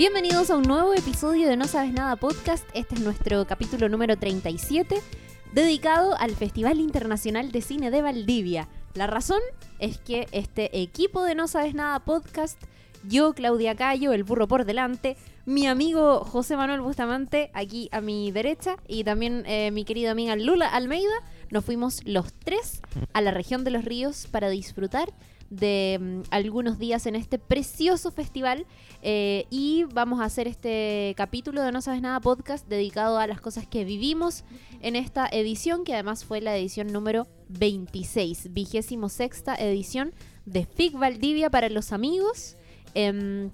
Bienvenidos a un nuevo episodio de No Sabes Nada Podcast. Este es nuestro capítulo número 37, dedicado al Festival Internacional de Cine de Valdivia. La razón es que este equipo de No Sabes Nada Podcast, yo, Claudia Cayo, el burro por delante, mi amigo José Manuel Bustamante, aquí a mi derecha, y también eh, mi querida amiga Lula Almeida, nos fuimos los tres a la región de los ríos para disfrutar de mm, algunos días en este precioso festival eh, y vamos a hacer este capítulo de No Sabes Nada podcast dedicado a las cosas que vivimos en esta edición que además fue la edición número 26, vigésimo sexta edición de FIC Valdivia para los amigos. Em,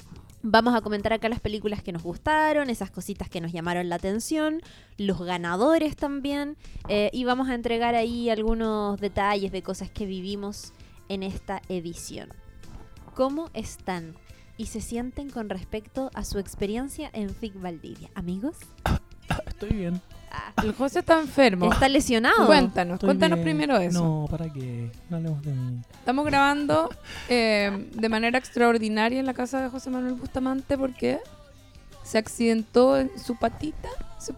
Vamos a comentar acá las películas que nos gustaron, esas cositas que nos llamaron la atención, los ganadores también, eh, y vamos a entregar ahí algunos detalles de cosas que vivimos en esta edición. ¿Cómo están y se sienten con respecto a su experiencia en FIC Valdivia? Amigos, Estoy bien. Ah, El José está enfermo. ¿está lesionado? Cuéntanos, Estoy cuéntanos bien. primero eso. No, ¿para qué? No hablemos de mí. Estamos grabando eh, de manera extraordinaria en la casa de José Manuel Bustamante porque se accidentó en su patita. Su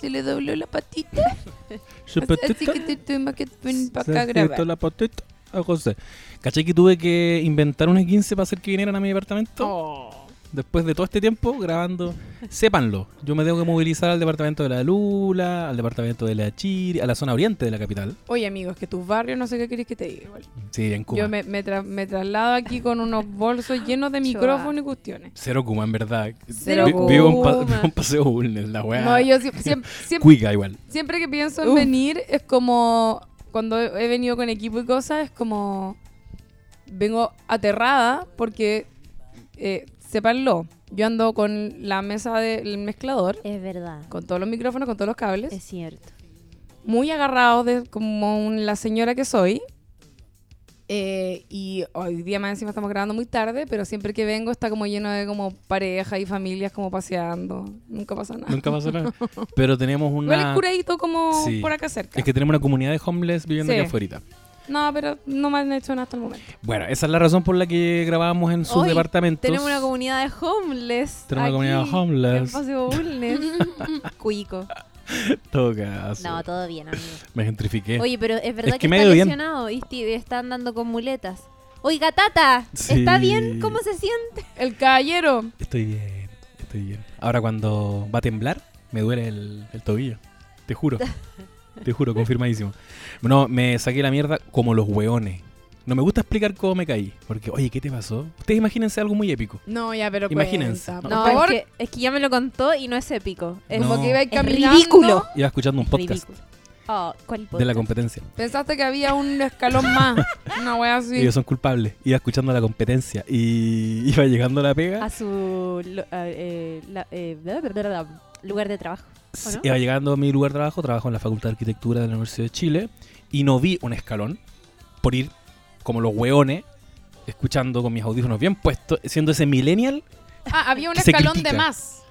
se le dobló la patita. Su Así patita, que te tuvimos que venir para se acá a accidentó grabar. la patita a José. ¿Cachai que tuve que inventar una 15 para hacer que vinieran a mi departamento? Oh. Después de todo este tiempo grabando, sépanlo. Yo me tengo que movilizar al departamento de la Lula, al departamento de la Chiri, a la zona oriente de la capital. Oye, amigos, que tus barrios no sé qué querés que te diga. igual. Sí, en Cuba. Yo me, me, tra- me traslado aquí con unos bolsos llenos de micrófonos y cuestiones. Cero Cuba, en verdad. Cero Vi- Vivo en, pa- vivo en Paseo Bulnes, la weá. No, yo siempre, siempre, siempre, Cuica igual. siempre que pienso en Uf. venir es como cuando he he venido con equipo y cosas es como vengo aterrada porque eh, sépanlo yo ando con la mesa del mezclador Es verdad, con todos los micrófonos con todos los cables es cierto. muy agarrado de como un- la señora que soy Eh, y hoy día más encima estamos grabando muy tarde pero siempre que vengo está como lleno de como pareja y familias como paseando nunca pasa nada Nunca pasó nada. Pero tenemos Igual es una... curadito como Sí. por acá cerca Es que tenemos una comunidad de homeless viviendo Sí. aquí afuera. No, pero no me han hecho nada hasta el momento. Bueno, esa es la razón por la que grabábamos en sus Hoy departamentos. Tenemos una comunidad de homeless. Tenemos una comunidad de homeless. En. Cuico. Todo caso. No, todo bien, amigo. Me gentrifiqué. Oye, pero es verdad Es que, que me ha está lesionado y está andando con muletas. Oiga, Tata, Sí. ¿está bien? ¿Cómo se siente? El caballero. Estoy bien, estoy bien. Ahora cuando va a temblar, me duele el, el tobillo. Te juro. Te juro, confirmadísimo. No, me saqué la mierda como los hueones. No me gusta explicar cómo me caí. Porque, oye, ¿qué te pasó? Ustedes imagínense algo muy épico. No, ya, pero Imagínense. cuenta, por No, favor. es que, es que ya me lo contó y no es épico. Es No. Como que iba es caminando. ridículo. Iba escuchando un podcast ridículo. Oh, ¿cuál de la podcast? competencia. Pensaste que había un escalón más. Una wea así. Ellos son culpables. Iba escuchando la competencia y iba llegando a la pega. A su lo- a- eh, la- eh, bla, bla, bla, bla, lugar de trabajo. Iba llegando a mi lugar de trabajo, trabajo en la Facultad de Arquitectura de la Universidad de Chile, y no vi un escalón por ir como los hueones, escuchando con mis audífonos bien puestos, siendo ese millennial. Ah, había un escalón de más.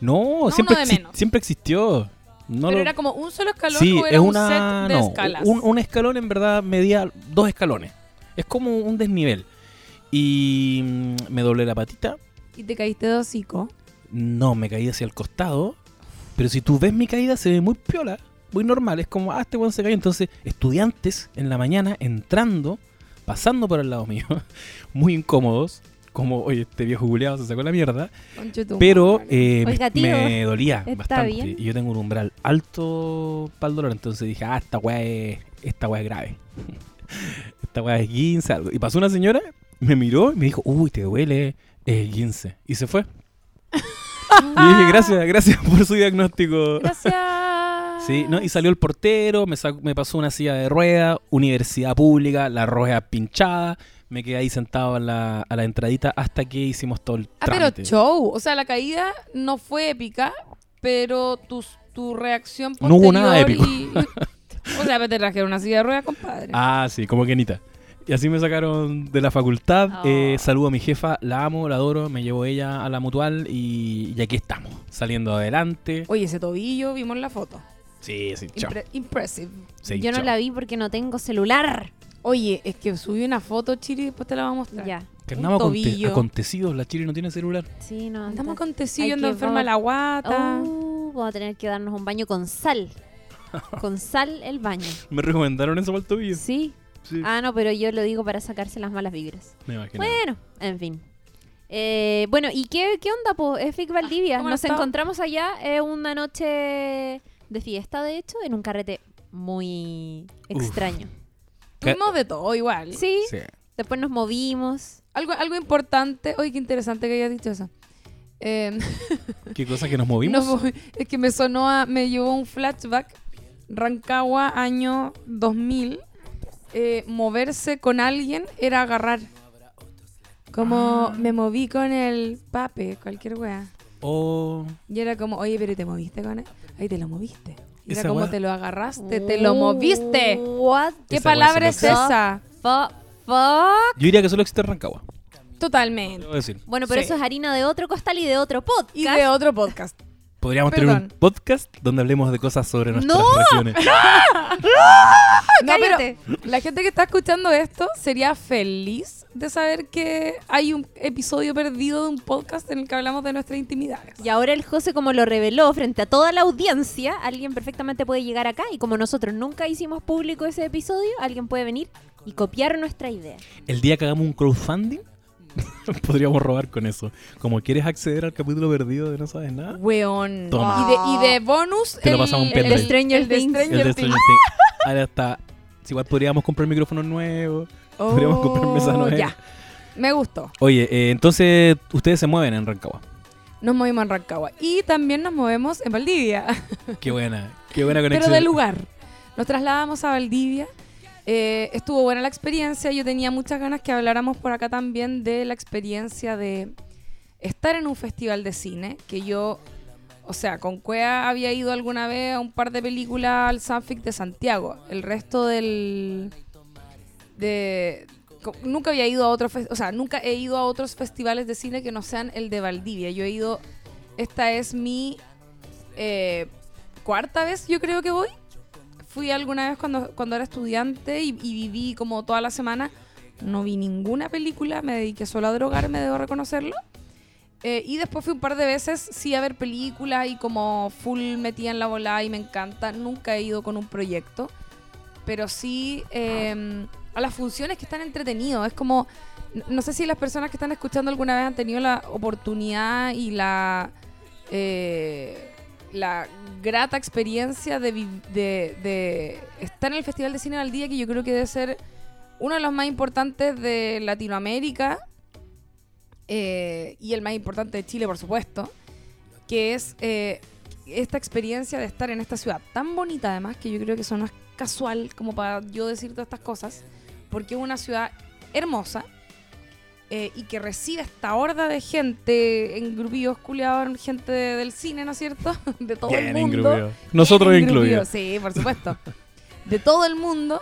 No, siempre, uno de exi- menos. siempre existió. No pero lo- era como un solo escalón sí, o era es un una. set de no, escalas. un, un escalón en verdad medía dos escalones. Es como un desnivel. Y mm, me doblé la patita. Y te caíste de hocico. No, me caí hacia el costado. Pero si tú ves mi caída, se ve muy piola, muy normal. Es como, ah, este weón se cayó. Entonces, estudiantes en la mañana entrando, pasando por el lado mío, muy incómodos. Como, oye, este viejo culeado se sacó la mierda. Tu Pero eh, me- Oiga, tío, me, dolía ¿está bastante. bien? Y yo tengo un umbral alto para el dolor. Entonces dije, ah, esta weá es, esta weá es grave. esta weá es 15, algo. Y pasó una señora, me miró y me dijo, uy, te duele, es 15. Y se fue. y dije, gracias, gracias por su diagnóstico. Gracias. Sí, ¿no? y salió el portero, me, sac- me pasó una silla de rueda, universidad pública, la rueda pinchada, me quedé ahí sentado a la, a la entradita hasta que hicimos todo el Ah, pero show. O sea, la caída no fue épica, pero tu, tu reacción No hubo nada épico. y- o sea, te trajeron una silla de ruedas, compadre. Ah, sí, como Kenita. Y así me sacaron de la facultad. Oh. Eh, saludo a mi jefa, la amo, la adoro, me llevó ella a la mutual y, y aquí estamos, saliendo adelante. Oye, ese tobillo, vimos la foto. Sí, sí, chao. Impre- impressive. Sí, Yo no chao. la vi porque no tengo celular. Oye, es que subí una foto, Chiri, y después te la vamos a mostrar. Ya. Que andamos aconte- acontecidos. La Chiri no tiene celular. Sí, no. Andamos ando que- enferma la guata. Oh, vamos a tener que darnos un baño con sal. con sal el baño. Me recomendaron eso para el tobillo. Sí. Sí. Ah, no, pero yo lo digo para sacarse las malas vibras. Me imagino. Bueno, en fin. Eh, bueno, ¿y qué, qué onda, po? Es Vic Valdivia. ¿cómo han Nos encontramos allá eh, una noche de fiesta, de hecho, en un carrete muy extraño. Tuvimos de todo igual. Sí, Sí. después nos movimos. Algo, algo importante. Oye, qué interesante que hayas dicho eso. Eh, ¿Qué cosa que nos movimos? no, es que me sonó a, me llevó un flashback. Rancagua, año 2000. Eh, moverse con alguien era agarrar. Como Ah. me moví con el pape, cualquier wea. O Y era como, oye, pero ¿te moviste con él? Ahí te lo moviste. Y era como wea- te lo agarraste, te lo moviste. What ¿Qué Esa palabra es esa? fu- fuck? yo diría que solo existe en Rancagua. Totalmente. Bueno, pero Sí. eso es harina de otro costal y de otro podcast. Y de otro podcast. Podríamos tener Perdón. un podcast donde hablemos de cosas sobre nuestras ¡No! regiones. No, pero la gente que está escuchando esto sería feliz de saber que hay un episodio perdido de un podcast en el que hablamos de nuestras intimidades. Y ahora el José, como lo reveló frente a toda la audiencia, alguien perfectamente puede llegar acá y como nosotros nunca hicimos público ese episodio, alguien puede venir y copiar nuestra idea. El día que hagamos un crowdfunding, podríamos robar con eso. Como quieres acceder al capítulo perdido de No Sabes Nada, Weón. Toma. Y de, y de bonus, Te lo pasamos un el, pendrive. Stranger de Things. Stranger el de Things. Stranger Things. Ahora está. si Igual podríamos comprar micrófonos nuevos. Podríamos comprar mesa Oh, nueva. Ya. Me gustó. Oye, eh, entonces ustedes se mueven en Rancagua. Nos movimos en Rancagua. Y también nos movemos en Valdivia. Qué buena, qué buena pero conexión. de lugar. Nos trasladamos a Valdivia. Eh, estuvo buena la experiencia. Yo tenía muchas ganas que habláramos por acá también de la experiencia de estar en un festival de cine. Que yo, o sea, con Cuea había ido alguna vez a un par de películas al Sanfic de Santiago. El resto del. de. Nunca había ido a otro o sea, nunca he ido a otros festivales de cine que no sean el de Valdivia. Yo he ido, esta es mi eh, cuarta vez, yo creo que voy. Fui alguna vez cuando, cuando era estudiante y, viví como toda la semana. No vi ninguna película, me dediqué solo a drogarme, debo reconocerlo. Eh, y después fui un par de veces, sí, a ver películas y como full metida en la bola y me encanta. Nunca he ido con un proyecto, pero sí eh, a las funciones que están entretenidos. Es como, no sé si las personas que están escuchando alguna vez han tenido la oportunidad y la, eh, la grata experiencia de, de estar en el Festival de Cine al Día, que yo creo que debe ser uno de los más importantes de Latinoamérica eh, y el más importante de Chile, por supuesto, que es eh, esta experiencia de estar en esta ciudad tan bonita, además, que yo creo que eso no es casual como para yo decir todas estas cosas, porque es una ciudad hermosa eh, y que recibe esta horda de gente en grupillos culiados, gente de- del cine, ¿no es cierto? De todo Bien el mundo. Nosotros incluidos. Sí, por supuesto. de todo el mundo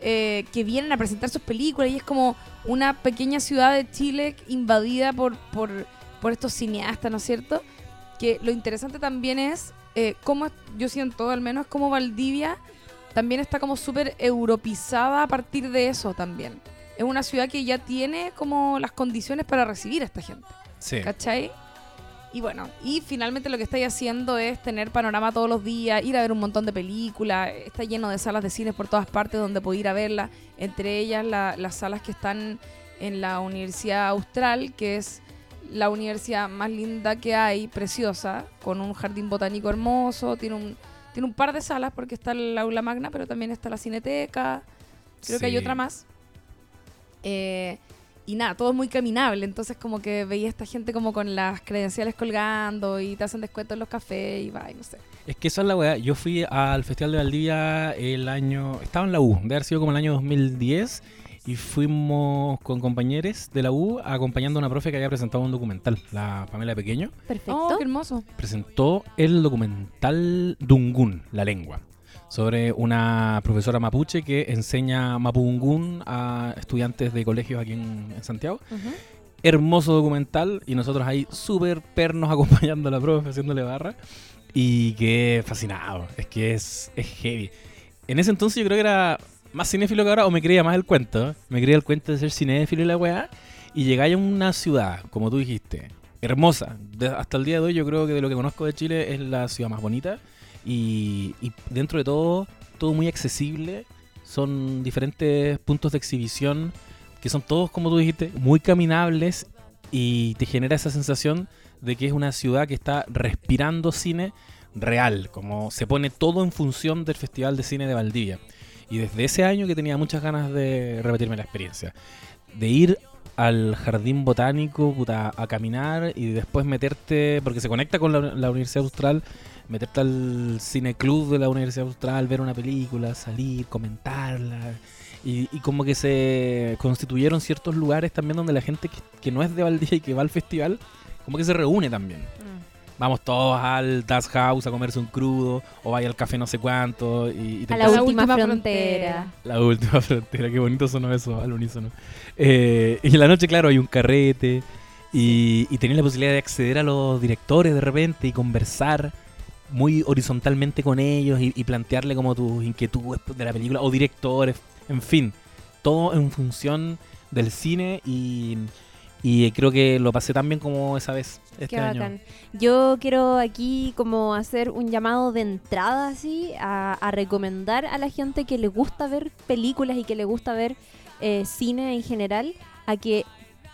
eh, que vienen a presentar sus películas y es como una pequeña ciudad de Chile invadida por, por, por estos cineastas, ¿no es cierto? Que lo interesante también es eh, cómo, yo siento al menos, como Valdivia también está como súper europizada a partir de eso también. Es una ciudad que ya tiene como las condiciones para recibir a esta gente. Sí. ¿Cachai? Y bueno, y finalmente lo que estáis haciendo es tener panorama todos los días, ir a ver un montón de películas, está lleno de salas de cine por todas partes donde puedo ir a verlas, entre ellas la- las salas que están en la Universidad Austral, que es la universidad más linda que hay, preciosa, con un jardín botánico hermoso, tiene un, tiene un par de salas porque está el aula magna, pero también está la cineteca, creo que hay otra más. Eh, y nada, todo es muy caminable. Entonces, como que veía a esta gente como con las credenciales colgando y te hacen descuento en los cafés y va, y no sé. Es que esa es la weá. Yo fui al Festival de Valdivia el año. Estaba en la U, debe haber sido como el año 2010. Y fuimos con compañeros de la U acompañando a una profe que había presentado un documental, la Pamela Pequeño. Perfecto. Oh, qué hermoso. Presentó el documental Dungun, la lengua, sobre una profesora mapuche que enseña mapudungún a estudiantes de colegios aquí en, en Santiago. Ujú. hermoso documental y nosotros ahí súper pernos acompañando a la profe, haciéndole barra. Y quedé fascinado, es que es, es heavy. En ese entonces yo creo que era más cinéfilo que ahora o me creía más el cuento. Me creía el cuento de ser cinéfilo y la weá. Y llegáis a una ciudad, como tú dijiste, hermosa. De- hasta el día de hoy yo creo que de lo que conozco de Chile es la ciudad más bonita. Y, dentro de todo, todo muy accesible. Son diferentes puntos de exhibición que son todos, como tú dijiste, muy caminables y te genera esa sensación de que es una ciudad que está respirando cine real, como se pone todo en función del Festival de Cine de Valdivia. Y desde ese año que tenía muchas ganas de repetirme la experiencia, de ir al jardín botánico a caminar y después meterte, porque se conecta con la Universidad Austral, meterte al cine club de la Universidad Austral, ver una película, salir, comentarla. Y, y como que se constituyeron ciertos lugares también donde la gente que, que no es de Valdivia y que va al festival, como que se reúne también. Vamos todos al Das House a comerse un crudo, o vaya al café no sé cuánto. Y, y te A la La empiezas- última, última frontera. la última frontera, qué bonito sonó eso al unísono. Eh, y en la noche, claro, hay un carrete y, y tenés la posibilidad de acceder a los directores de repente y conversar muy horizontalmente con ellos y, y plantearle como tus inquietudes de la película o directores, en fin, todo en función del cine y, y creo que lo pasé tan bien como esa vez este Qué año. bacán. Yo quiero aquí como hacer un llamado de entrada así a, a recomendar a la gente que le gusta ver películas y que le gusta ver eh, cine en general a que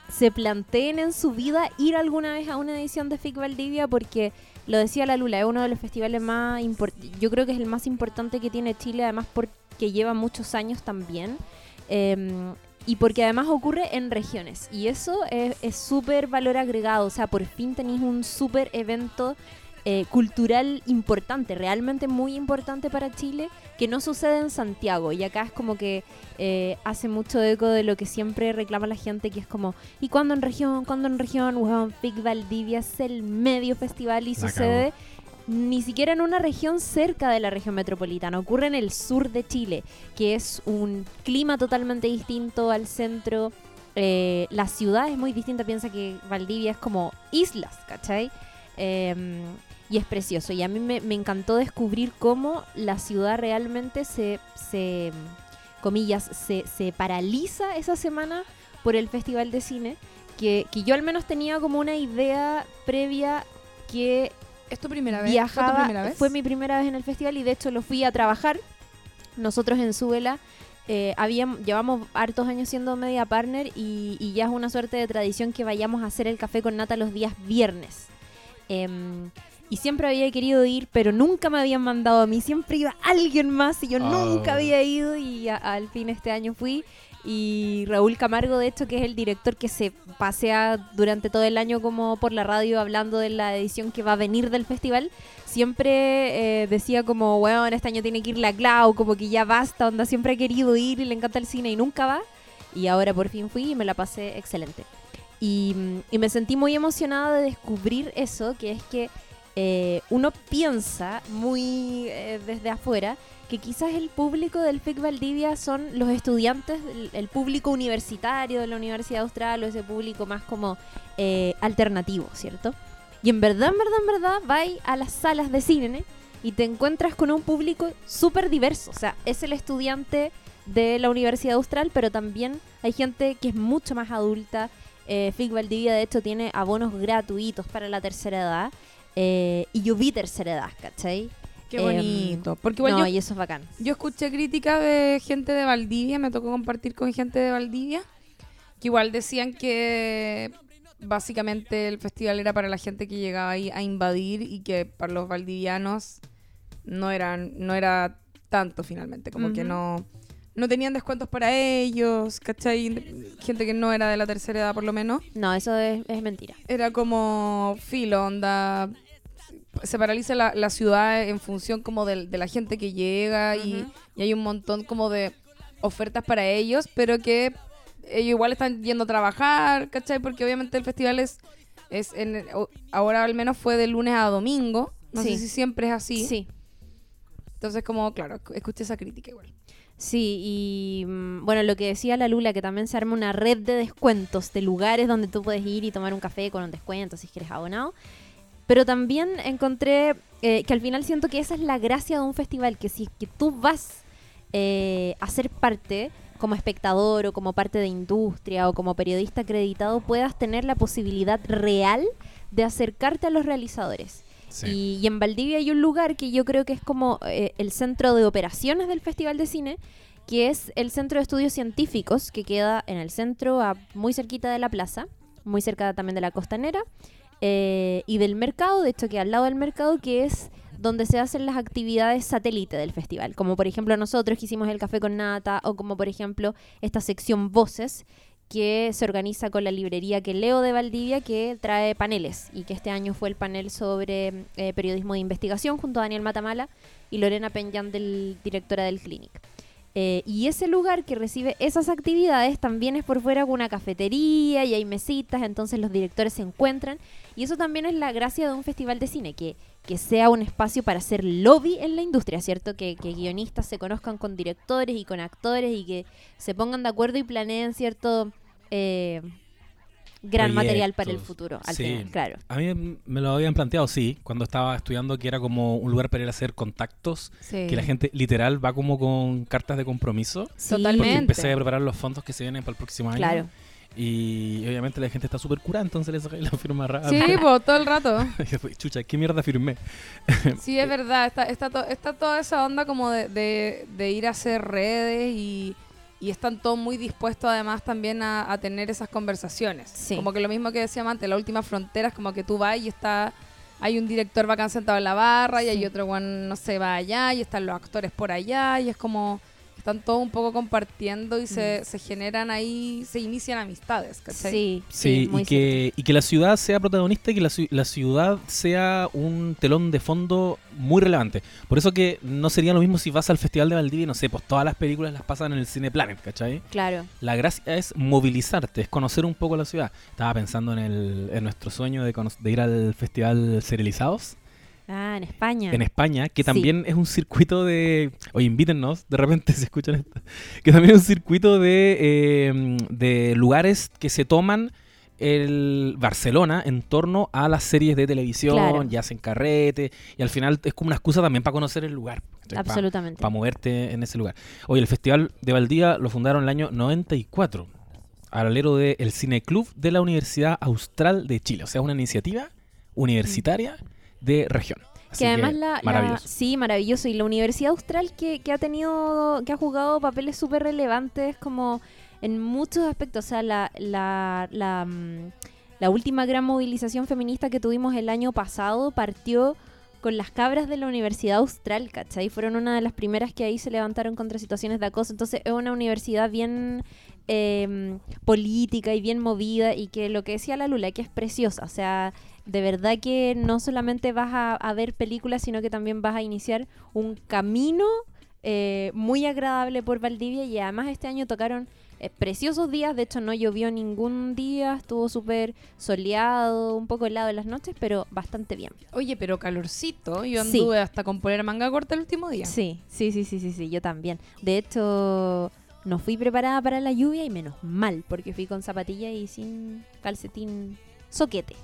se planteen en su vida ir alguna vez a una edición de FIC Valdivia porque lo decía la Lula, es uno de los festivales más importantes, yo creo que es el más importante que tiene Chile, además porque lleva muchos años también. Em, y porque además ocurre en regiones. Y eso es es súper valor agregado. O sea, por fin tenéis un súper evento eh, cultural importante, realmente muy importante para Chile, que no sucede en Santiago. Y acá es como que eh, hace mucho eco de lo que siempre reclama la gente, que es como, ¿y cuándo en región? ¿Cuándo en región? Weón, Big Valdivia es el medio festival y La sucede ni siquiera en una región cerca de la región metropolitana, ocurre en el sur de Chile, que es un clima totalmente distinto al centro. eh, la ciudad es muy distinta, piensa que Valdivia es como islas, ¿cachai? Em, y es precioso. Y a mí me, me encantó descubrir cómo la ciudad realmente se, se comillas, se, se paraliza esa semana por el Festival de Cine, que, que yo al menos tenía como una idea previa que ¿Es tu primera vez? ¿Fue tu viajaba, primera vez? fue mi primera vez en el festival y de hecho lo fui a trabajar. Nosotros en Suela eh, habíamos, llevamos hartos años siendo media partner y, y ya es una suerte de tradición que vayamos a hacer el café con nata los días viernes. Em, y siempre había querido ir, pero nunca me habían mandado a mí. Siempre iba alguien más y yo Oh. nunca había ido y a- al fin este año fui. Y Raúl Camargo, de hecho, que es el director que se pasea durante todo el año como por la radio hablando de la edición que va a venir del festival, siempre eh, decía como, bueno, este año tiene que ir la Clau, como que ya basta, onda, siempre ha querido ir y le encanta el cine y nunca va. Y ahora por fin fui y me la pasé excelente. Y, me sentí muy emocionada de descubrir eso, que es que eh, uno piensa muy eh, desde afuera que quizás el público del FIC Valdivia son los estudiantes, el, el público universitario de la Universidad Austral o ese público más como eh, alternativo, ¿cierto? Y en verdad, en verdad, en verdad, vais a las salas de cine y te encuentras con un público súper diverso. O sea, es el estudiante de la Universidad Austral, pero también hay gente que es mucho más adulta. Eh, FIC Valdivia, de hecho, tiene abonos gratuitos para la tercera edad. eh, y yo vi tercera edad, ¿cachai? Qué Em, bonito. Porque igual no, yo, y eso es bacán. yo escuché críticas de gente de Valdivia, me tocó compartir con gente de Valdivia, que igual decían que básicamente el festival era para la gente que llegaba ahí a invadir y que para los valdivianos no eran no era tanto finalmente, como que no no tenían descuentos para ellos, ¿cachai? Gente que no era de la tercera edad por lo menos. No, eso es, es mentira. Era como filo, onda. Se paraliza la, la ciudad en función como del- de, la gente que llega y, y hay un montón como de ofertas para ellos, pero que ellos igual están yendo a trabajar, ¿cachai? Porque obviamente el festival es, es en, ahora al menos fue de lunes a domingo, no Sí. sé si siempre es así. Sí. Entonces como, claro, esc- escuché esa crítica igual. Sí, y mm, bueno, lo que decía la Lula, que también se arma una red de descuentos de lugares donde tú puedes ir y tomar un café con un descuento si quieres abonado. Pero también encontré eh, que al final siento que esa es la gracia de un festival, que si que tú vas eh, hacer parte como espectador o como parte de industria o como periodista acreditado puedas tener la posibilidad real de acercarte a los realizadores. Y en Valdivia hay un lugar que yo creo que es como eh, el centro de operaciones del Festival de Cine, que es el Centro de Estudios Científicos, que queda en el centro, a- muy cerquita de la plaza, muy cerca también de la costanera, eh, y del mercado, de hecho que al lado del mercado, que es donde se hacen las actividades satélite del festival, como por ejemplo nosotros que hicimos el café con nata, o como por ejemplo esta sección Voces, que se organiza con la librería que leo de Valdivia, que trae paneles, y que este año fue el panel sobre eh, periodismo de investigación junto a Daniel Matamala y Lorena Peñán, del, directora del Clinic. Eh, y ese lugar que recibe esas actividades también es por fuera con una cafetería y hay mesitas, entonces los directores se encuentran. Y eso también es la gracia de un festival de cine, que, que sea un espacio para hacer lobby en la industria, ¿cierto? Que, que guionistas se conozcan con directores y con actores y que se pongan de acuerdo y planeen, ¿cierto? Eh, gran material para el futuro, al Sí. final, claro. A mí me lo habían planteado, sí, cuando estaba estudiando que era como un lugar para ir a hacer contactos, Sí. que la gente literal va como con cartas de compromiso. Sí, Porque Totalmente. empecé a preparar los fondos que se vienen para el próximo año. Claro. Y obviamente la gente está súper curada, entonces le saqué la firma rápida. Sí, pues todo el rato. Chucha, ¿qué mierda firmé? Sí, es verdad. Está, está, to- está toda esa onda como de, de- de ir a hacer redes y, y están todos muy dispuestos además también a, a tener esas conversaciones. Sí. Como que lo mismo que decíamos antes, la última frontera es como que tú vas y está... Hay un director bacán sentado en la barra y hay otro one, no sé, va allá y están los actores por allá y es como... Están todos un poco compartiendo y se, se generan ahí, se inician amistades, ¿cachai? Sí, Sí, y, que, y que la ciudad sea protagonista y que la, la ciudad sea un telón de fondo muy relevante. Por eso que no sería lo mismo si vas al Festival de Valdivia y no sé, pues todas las películas las pasan en el Cine Planet, ¿cachai? Claro. La gracia es movilizarte, es conocer un poco la ciudad. Estaba pensando en, el, en nuestro sueño de, cono- de ir al Festival Serializados Ah, en España. en España, que Sí. también es un circuito de... Oye, invítennos, de repente se escuchan esto. Que también es un circuito de, eh, de lugares que se toman el Barcelona en torno a las series de televisión, Claro. y hacen carrete, y al final es como una excusa también para conocer el lugar. Absolutamente. Para moverte en ese lugar. Oye, el Festival de Valdía lo fundaron el año 94, al alero del Cine Club de la Universidad Austral de Chile. O sea, una iniciativa universitaria de región. Así que además la, sí maravilloso y la universidad austral que, que ha tenido que ha jugado papeles súper relevantes como en muchos aspectos o sea la la, la, mm, la última gran movilización feminista que tuvimos el año pasado partió con las cabras de la Universidad Austral, ¿cachai? Fueron una de las primeras que ahí se levantaron contra situaciones de acoso. Entonces es una universidad bien eh, política y bien movida y que lo que decía la Lula, que es preciosa. O sea, de verdad que no solamente vas a, a ver películas, sino que también vas a iniciar un camino eh, muy agradable por Valdivia y además este año tocaron eh, preciosos días, de hecho no llovió ningún día, estuvo súper soleado, un poco helado en las noches, pero bastante bien. Oye, pero calorcito. Yo Sí. anduve hasta con poner manga corta el último día. Sí, sí, sí, sí, sí, sí, yo también. De hecho, no fui preparada para la lluvia y menos mal, porque fui con zapatilla y sin calcetín soquete.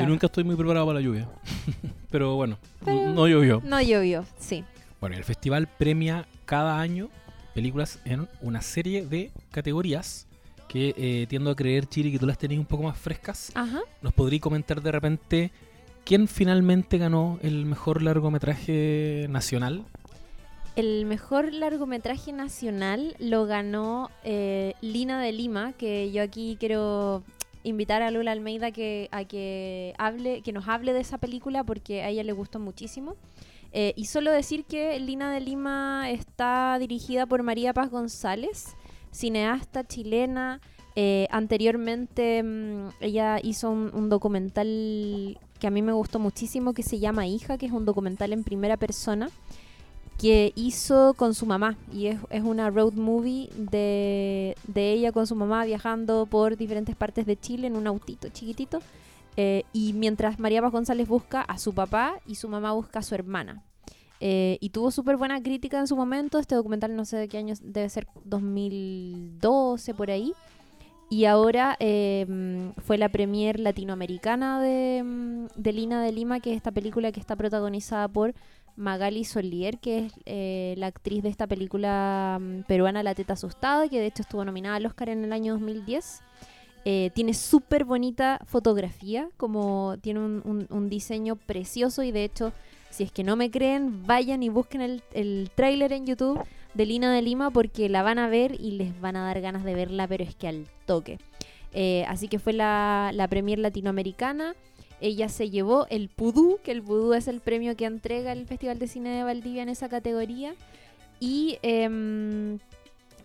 Yo nunca estoy muy preparado para la lluvia. Pero bueno, Pero- no llovió. No llovió, sí. Bueno, el festival premia cada año películas en una serie de categorías que eh, tiendo a creer, Chiri, que tú las tenías un poco más frescas. Ajá. ¿Nos podrías comentar de repente quién finalmente ganó el mejor largometraje nacional? El mejor largometraje nacional lo ganó eh, Lina de Lima, que yo aquí quiero invitar a Lula Almeida que, a que hable, que nos hable de esa película porque a ella le gustó muchísimo. Eh, y solo decir que Lina de Lima está dirigida por María Paz González, cineasta chilena. Eh, anteriormente mm, ella hizo un, un documental que a mí me gustó muchísimo que se llama Hija, que es un documental en primera persona que hizo con su mamá y es, es una road movie de, de ella con su mamá viajando por diferentes partes de Chile en un autito chiquitito eh, y mientras María Paz González busca a su papá y su mamá busca a su hermana. Eh, y tuvo súper buena crítica en su momento. Este documental no sé de qué año, debe ser 2012 por ahí. Y ahora mm, fue la premier latinoamericana de, mm, de Lina de Lima, que es esta película que está protagonizada por Magali Solier, que es eh, la actriz de esta película mm, peruana La Teta Asustada, que de hecho estuvo nominada al Oscar en el año 2010. Eh, tiene súper bonita fotografía, como tiene un, diseño precioso y de hecho, si es que no me creen, vayan y busquen el, el tráiler en YouTube de Lina de Lima porque la van a ver y les van a dar ganas de verla, pero es que al toque. Eh, así que fue la, la premier latinoamericana. Ella se llevó el Pudú, que el Pudú es el premio que entrega el Festival de Cine de Valdivia en esa categoría. Y em,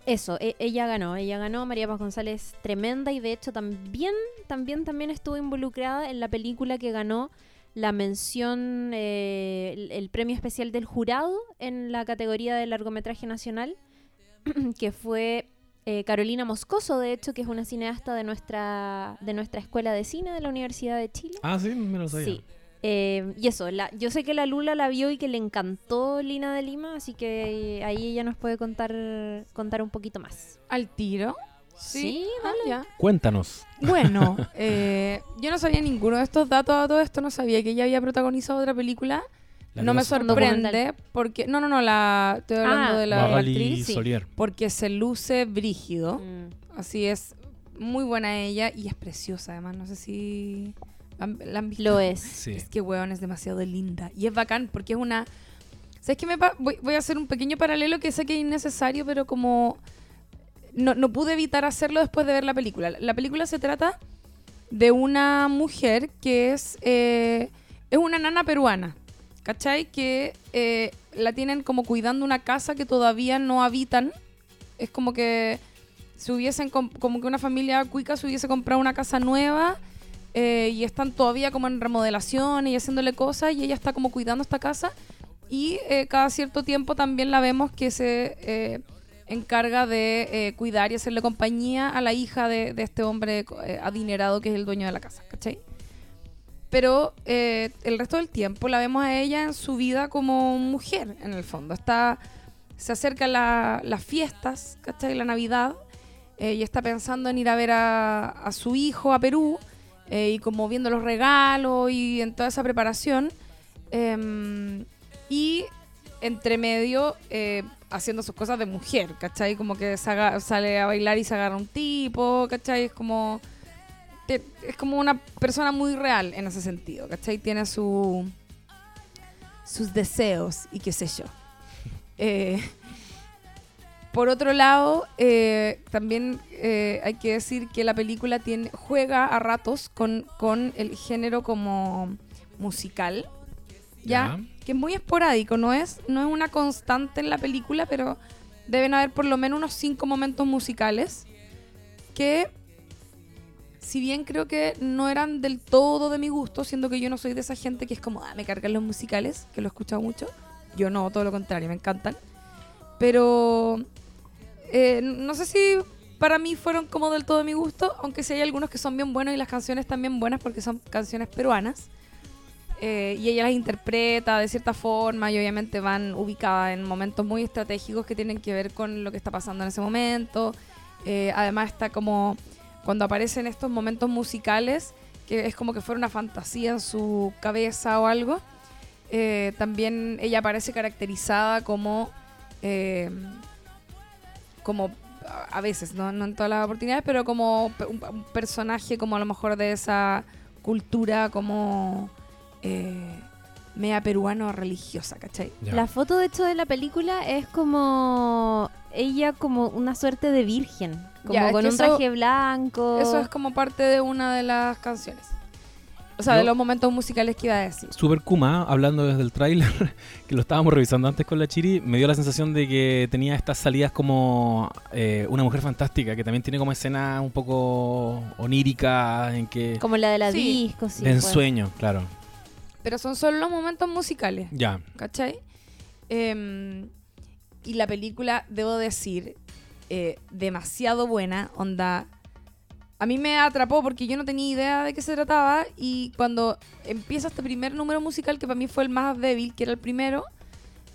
eso, e- ella ganó, ella ganó, María Paz González tremenda y de hecho también, también, también estuvo involucrada en la película que ganó la mención, eh, el, el premio especial del jurado en la categoría de largometraje nacional, que fue eh, Carolina Moscoso, de hecho, que es una cineasta de nuestra, de nuestra escuela de cine de la Universidad de Chile. Ah, sí, me lo sabía. Sí. Eh, y eso, la, yo sé que la Lula la vio y que le encantó Lina de Lima, así que eh, ahí ella nos puede contar, contar un poquito más. ¿Al tiro? Sí, Ah, ya. Cuéntanos. Bueno, eh, yo no sabía ninguno de estos datos a todo esto, no sabía que ella había protagonizado otra película. La no me sorprende porque... No, no, no, la, estoy hablando Ah, de la, actriz. sí. Solier. Porque se luce brígido. Mm. Así es, muy buena ella y es preciosa además. No sé si han- la han visto. Lo es. Sí. Es que, weón, es demasiado linda. Y es bacán porque es una... ¿Sabes qué me pa- voy, voy a hacer un pequeño paralelo que sé que es innecesario, pero como... No, no pude evitar hacerlo después de ver la película. La película se trata de una mujer que es... eh, es una nana peruana. ¿Cachai? Que eh, la tienen como cuidando una casa que todavía no habitan. Es como que se hubiesen com- como que una familia cuica se hubiese comprado una casa nueva eh, y están todavía como en remodelación y haciéndole cosas y ella está como cuidando esta casa y eh, cada cierto tiempo también la vemos que se encarga de cuidar y hacerle compañía a la hija de, de este hombre adinerado que es el dueño de la casa, ¿cachai? Pero eh, el resto del tiempo la vemos a ella en su vida como mujer, en el fondo. Está, se acercan la- las fiestas, ¿cachai? La Navidad eh, y está pensando en ir a ver a, su hijo a Perú eh, y como viendo los regalos y en toda esa preparación. Em, y entre medio haciendo sus cosas de mujer, ¿cachai? Como que se aga- sale a bailar y se agarra un tipo, ¿cachai? Es como, te- es como una persona muy real en ese sentido, ¿cachai? Tiene su, sus deseos y qué sé yo. Eh, por otro lado, eh, también eh, hay que decir que la película tiene, juega a ratos con, con el género como musical, ¿ya? Ya. Que es muy esporádico, no es, no es una constante en la película, pero deben haber por lo menos unos cinco momentos musicales que, si bien creo que no eran del todo de mi gusto, siendo que yo no soy de esa gente que es como, ah, me cargan los musicales, que lo he escuchado mucho. Yo no, todo lo contrario, me encantan. Pero eh, no sé si para mí fueron como del todo de mi gusto, aunque sí hay algunos que son bien buenos y las canciones también buenas porque son canciones peruanas. Eh, y ella las interpreta de cierta forma y obviamente van ubicadas en momentos muy estratégicos que tienen que ver con lo que está pasando en ese momento. Eh, además está como cuando aparecen estos momentos musicales, que es como que fuera una fantasía en su cabeza o algo. eh, también ella aparece caracterizada como eh, como a- veces, ¿no? no en todas las oportunidades, pero como pe- un, un personaje como a lo mejor de esa cultura como eh, media peruano religiosa, ¿cachai? La foto, de hecho, de la película es como ella como una suerte de virgen, como Ya, con un eso- traje blanco. Eso es como parte de una de las canciones. O sea, de los momentos musicales que iba a decir. Super Kuma, hablando desde el tráiler, que lo estábamos revisando antes con la Chiri, me dio la sensación de que tenía estas salidas como eh, una mujer fantástica, que también tiene como escenas un poco oníricas, en que... Como la de la Sí. disco, sí. de pues. ensueño, claro. Pero son solo los momentos musicales. Ya. ¿Cachai? Em, y la película, debo decir, eh, demasiado buena. Onda. A mí me atrapó porque yo no tenía idea de qué se trataba. Y cuando empieza este primer número musical, que para mí fue el más débil, que era el primero,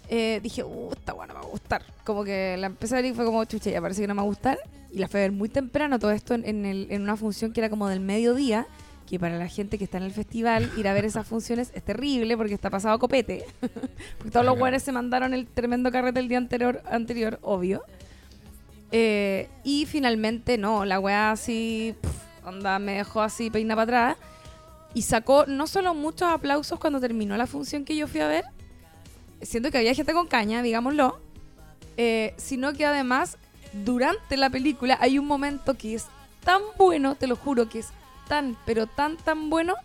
eh, dije, uh, esta buena me va a gustar. Como que la empecé a ver y fue como, chucha, ya parece que no me va a gustar. Y la fui a ver muy temprano, todo esto en, en el- en una función que era como del mediodía. que para la gente que está en el festival, ir a ver esas funciones es terrible porque está pasado copete. porque todos los buenos se mandaron el tremendo carrete el día anterior, anterior obvio. Eh, y finalmente, no, la weá así, onda, me dejó así peina para atrás. Y sacó no solo muchos aplausos cuando terminó la función que yo fui a ver, siento que había gente con caña, digámoslo, eh, sino que además durante la película hay un momento que es tan bueno, te lo juro, que es tan, pero tan, tan bueno,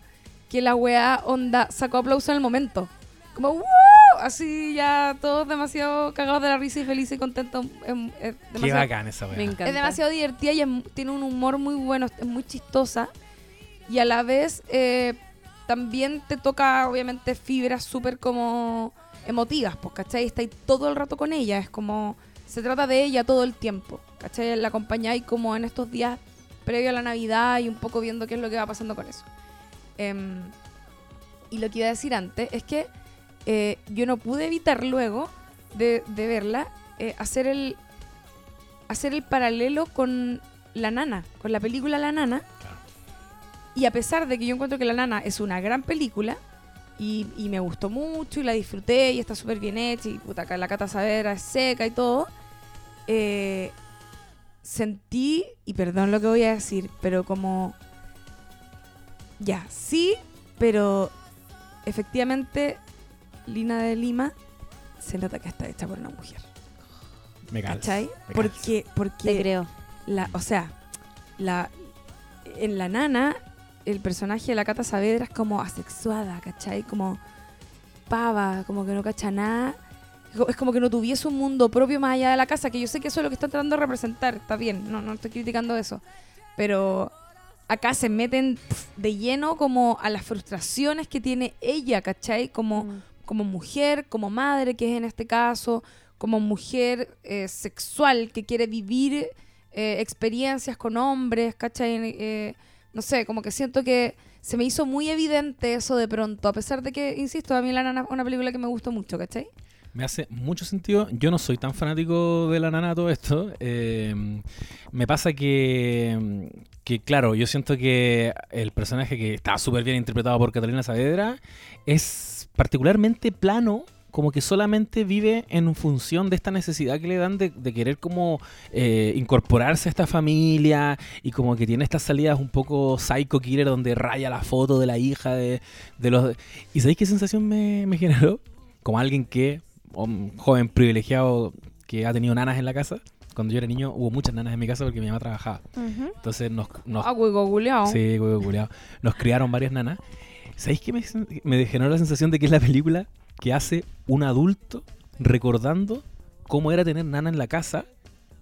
que la weá onda sacó aplauso en el momento. Como ¡wow! Así ya todos demasiado cagados de la risa y felices y contentos. em, es Qué demasiado- bacán esa weá. Me encanta. es demasiado divertida y es tiene un humor muy bueno, es muy chistosa. Y a la vez eh, también te toca, obviamente, fibras súper como emotivas, pues, ¿cachai? Está ahí todo el rato con ella, es como, se trata de ella todo el tiempo, ¿cachai? La acompañáis como en estos días previo a la Navidad y un poco viendo qué es lo que va pasando con eso. Em, y lo que iba a decir antes es que eh, yo no pude evitar luego de, de verla eh, hacer el hacer el paralelo con La Nana, con la película La Nana. Claro. Y a pesar de que yo encuentro que La Nana es una gran película y, y me gustó mucho y la disfruté y está súper bien hecha y puta, la Cata Saavedra es seca y todo, eh, sentí, y perdón lo que voy a decir, pero como... Ya, sí, pero efectivamente Lina de Lima se nota que está hecha por una mujer. Me calza. ¿Cachai? me Porque, Te porque creo. la, o sea, la, en la nana, el personaje de la Cata Saavedra es como asexuada, ¿cachai? Como pava, como que no cacha nada. Es como que no tuviese un mundo propio más allá de la casa, que yo sé que eso es lo que está tratando de representar, está bien, no, no estoy criticando eso. Pero acá se meten pf, de lleno como a las frustraciones que tiene ella, ¿cachai? Como, Mm. Como mujer, como madre, que es en este caso, como mujer eh, sexual que quiere vivir eh, experiencias con hombres, ¿cachai? Eh, no sé, como que siento que se me hizo muy evidente eso de pronto, a pesar de que, insisto, a mí La Nana es una película que me gustó mucho, ¿cachai? Me hace mucho sentido. Yo no soy tan fanático de la nana todo esto. Eh, me pasa que, que, claro, yo siento que el personaje que está súper bien interpretado por Catalina Saavedra es particularmente plano. Como que solamente vive en función de esta necesidad que le dan de, de querer como eh, incorporarse a esta familia y como que tiene estas salidas un poco psycho killer donde raya la foto de la hija de, de los... ¿Y sabéis qué sensación me, me generó? Como alguien que, un joven privilegiado que ha tenido nanas en la casa. Cuando yo era niño hubo muchas nanas en mi casa porque mi mamá trabajaba. Ujú. Entonces nos, nos, Ah, huevo, sí, huevo nos criaron varias nanas. ¿Sabéis qué me, me generó la sensación de que es la película que hace un adulto recordando cómo era tener nana en la casa,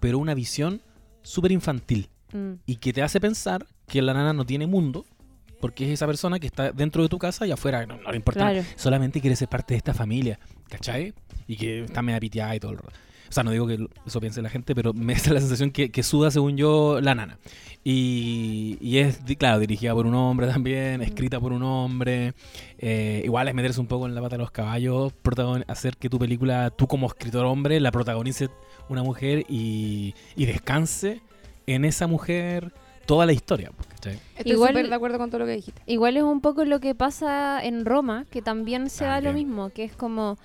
pero una visión súper infantil? Mm. y que te hace pensar que la nana no tiene mundo porque es esa persona que está dentro de tu casa y afuera no, no le importa. Claro. solamente quiere ser parte de esta familia ¿cachai? y que está media piteada y todo el rato o sea no digo que eso piense la gente pero me da la sensación que, que suda según yo la nana y, y es claro dirigida por un hombre también escrita por un hombre eh, igual es meterse un poco en la pata de los caballos hacer que tu película tú como escritor hombre la protagonice una mujer y, y descanse en esa mujer toda la historia. pues, ¿cachai? Estoy Igual- súper de acuerdo con todo lo que dijiste. Igual es un poco lo que pasa en Roma, que también se da lo mismo, que es como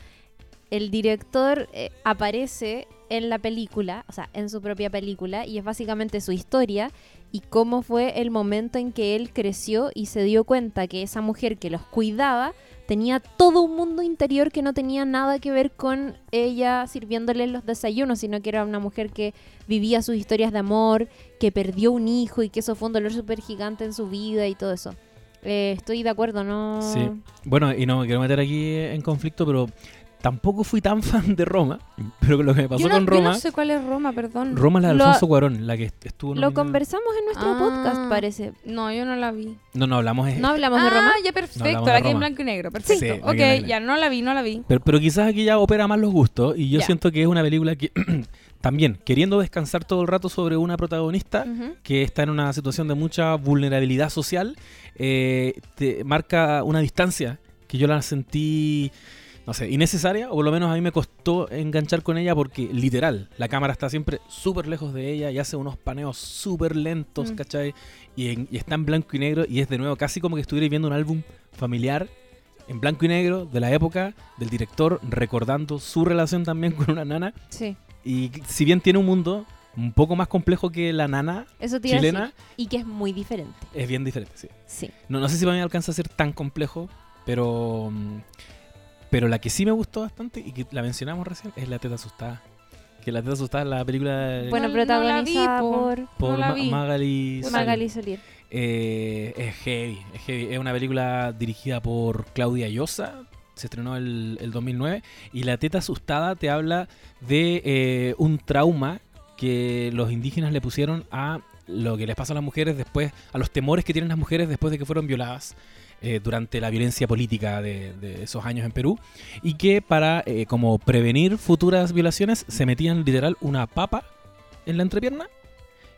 el director eh, aparece en la película, o sea, en su propia película, y es básicamente su historia y cómo fue el momento en que él creció y se dio cuenta que esa mujer que los cuidaba tenía todo un mundo interior que no tenía nada que ver con ella sirviéndole los desayunos, sino que era una mujer que vivía sus historias de amor, que perdió un hijo y que eso fue un dolor súper gigante en su vida y todo eso. Eh, estoy de acuerdo, ¿no? Sí. Bueno, y no me quiero meter aquí en conflicto, pero tampoco fui tan fan de Roma. Pero lo que me pasó Yo no, con yo Roma, no sé cuál es Roma, perdón. Roma es la de Lo- Alfonso Cuarón, la que est- estuvo Lo conversamos en nuestro Ah. podcast, parece. No, yo no la vi. No, no, hablamos de... ¿No hablamos de ah, Roma? ya No perfecto. la que en blanco y negro. Perfecto. Sí, ok, ya no la vi, no la vi. Pero, pero quizás aquí ya opera más los gustos y yo Ya. siento que es una película que también, queriendo descansar todo el rato sobre una protagonista, que está en una situación de mucha vulnerabilidad social, eh, te marca una distancia que yo la sentí no sé, innecesaria, o por lo menos a mí me costó enganchar con ella porque literal, la cámara está siempre súper lejos de ella y hace unos paneos súper lentos, Mm. ¿cachai? Y, en- y está en blanco y negro y es de nuevo casi como que estuviera viendo un álbum familiar en blanco y negro de la época del director recordando su relación también con una nana Sí. y si bien tiene un mundo un poco más complejo que la nana Eso te decir. chilena, Y que es muy diferente. es bien diferente, sí. Sí. No, no sé si para mí alcanza a ser tan complejo, pero mm, pero la que sí me gustó bastante y que la mencionamos recién es La Teta Asustada. Que La Teta Asustada es la película Bueno, No- protagonizada por por no Ma-. Magali Sol. Magali Solier. Eh, es heavy, es heavy. Es una película dirigida por Claudia Llosa. Se estrenó el, el 2009. Y La Teta Asustada te habla de eh, un trauma que los indígenas le pusieron a lo que les pasa a las mujeres después, a los temores que tienen las mujeres después de que fueron violadas eh, durante la violencia política de, esos años en Perú. Y que para eh, como prevenir futuras violaciones se metían literal una papa en la entrepierna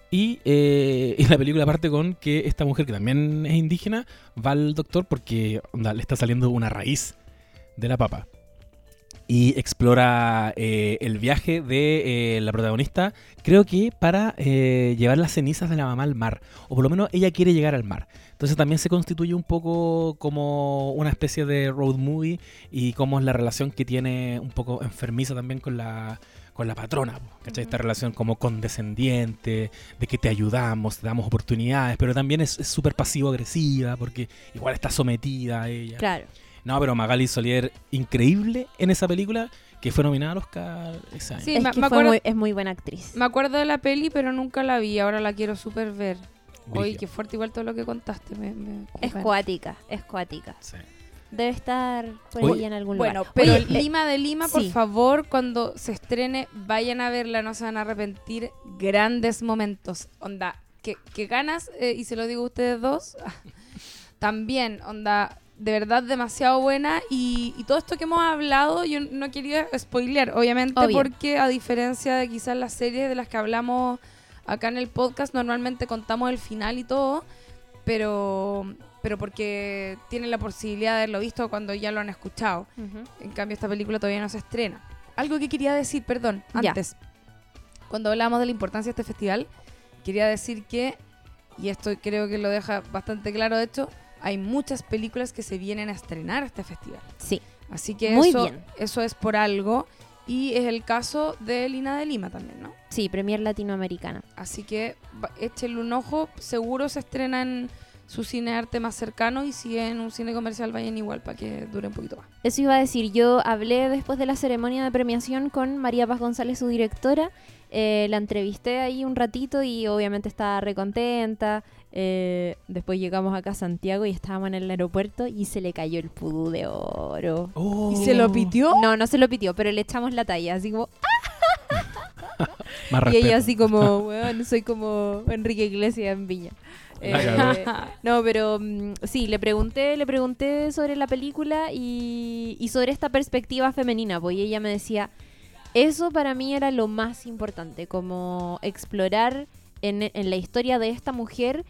y, eh, y la película parte con que esta mujer, que también es indígena, va al doctor porque le está saliendo una raíz de la papa. Y explora eh, el viaje de eh, la protagonista, creo que para eh, llevar las cenizas de la mamá al mar. O por lo menos ella quiere llegar al mar. Entonces también se constituye un poco como una especie de road movie y cómo es la relación que tiene un poco enfermiza también con la, con la patrona. ¿cachai? Esta relación como condescendiente, de que te ayudamos, te damos oportunidades, pero también es es súper pasivo-agresiva porque igual está sometida a ella. Claro. No, pero Magali Solier, increíble en esa película que fue nominada al Oscar ese año. Sí, es me- que me fue acuerdo- muy- es muy buena actriz. Me acuerdo de la peli, pero nunca la vi. Ahora la quiero súper ver. Oye, qué fuerte igual todo lo que contaste. Me, me- Es bueno. cuática, es cuática. Sí. Debe estar por Oye, ahí en algún Bueno, lugar. pero Oye, le- Lima de Lima, por sí. favor, cuando se estrene, vayan a verla, no se van a arrepentir. Grandes momentos. Onda, que, que ganas, eh, y se lo digo a ustedes dos, también, onda, de verdad demasiado buena. Y, y todo esto que hemos hablado, yo no quería spoilear, obviamente, Obvio. porque a diferencia de quizás las series de las que hablamos acá en el podcast, normalmente contamos el final y todo, pero, pero porque tienen la posibilidad de haberlo visto cuando ya lo han escuchado. En cambio, esta película todavía no se estrena. Algo que quería decir, perdón, Ya. antes. Cuando hablamos de la importancia de este festival, quería decir que, y esto creo que lo deja bastante claro, de hecho, hay muchas películas que se vienen a estrenar a este festival. Sí, Así que Muy eso, bien. eso es por algo. Y es el caso de Lina de Lima también, ¿no? sí, Premier Latinoamericana. Así que échenle un ojo. Seguro se estrena en su cine arte más cercano y si en un cine comercial vayan igual para que dure un poquito más. Eso iba a decir, yo hablé después de la ceremonia de premiación con María Paz González, su directora. Eh, la entrevisté ahí un ratito y obviamente estaba recontenta. Eh, después llegamos acá a Santiago y estábamos en el aeropuerto y se le cayó el pudú de oro. Oh. ¿Y se lo pitió? No, no se lo pitió, pero le echamos la talla, así como... Más Y respeto. ella así como, weón, soy como Enrique Iglesias en Viña. Eh, no, pero mm, sí, le pregunté, le pregunté sobre la película y, y sobre esta perspectiva femenina, pues y ella me decía, eso para mí era lo más importante, como explorar en, en la historia de esta mujer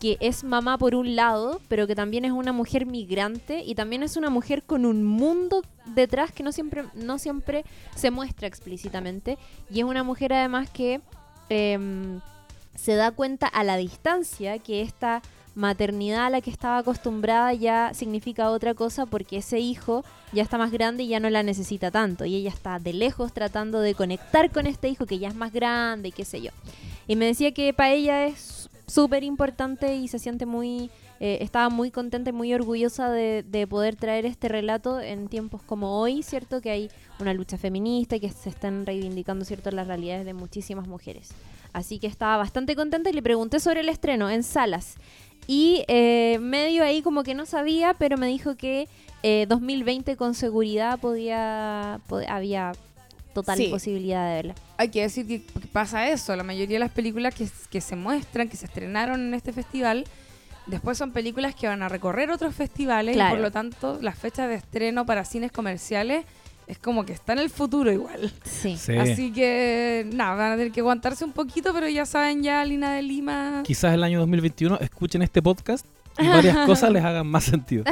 que es mamá por un lado, pero que también es una mujer migrante y también es una mujer con un mundo detrás que no siempre, no siempre se muestra explícitamente. Y es una mujer además que em, se da cuenta a la distancia que esta maternidad a la que estaba acostumbrada ya significa otra cosa porque ese hijo ya está más grande y ya no la necesita tanto. Y ella está de lejos tratando de conectar con este hijo que ya es más grande y qué sé yo. Y me decía que para ella es súper importante y se siente muy, eh, estaba muy contenta y muy orgullosa de, de poder traer este relato en tiempos como hoy, ¿cierto? Que hay una lucha feminista y que se están reivindicando, ¿cierto?, las realidades de muchísimas mujeres. Así que estaba bastante contenta y le pregunté sobre el estreno en salas. Y eh, medio ahí como que no sabía, pero me dijo que eh, 2020 con seguridad podía, pod- había total Sí. posibilidad de verla. Hay que decir que que pasa eso. La mayoría de las películas que, que se muestran, que se estrenaron en este festival, después son películas que van a recorrer otros festivales Claro. y por lo tanto las fechas de estreno para cines comerciales es como que está en el futuro igual. Sí. Sí. Así que nada, van a tener que aguantarse un poquito, pero ya saben ya Lina de Lima. Quizás el año 2021 escuchen este podcast y varias cosas les hagan más sentido.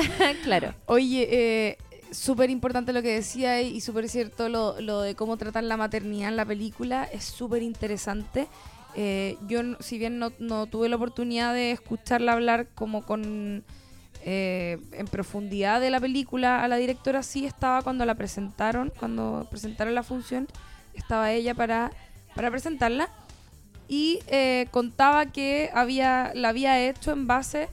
claro. Oye, eh, súper importante lo que decía y súper cierto lo, lo de cómo tratan la maternidad en la película. Es súper interesante. Eh, yo, si bien no, no tuve la oportunidad de escucharla hablar como con eh, en profundidad de la película a la directora, sí estaba cuando la presentaron, cuando presentaron la función, estaba ella para, para presentarla y eh, contaba que había la había hecho en base,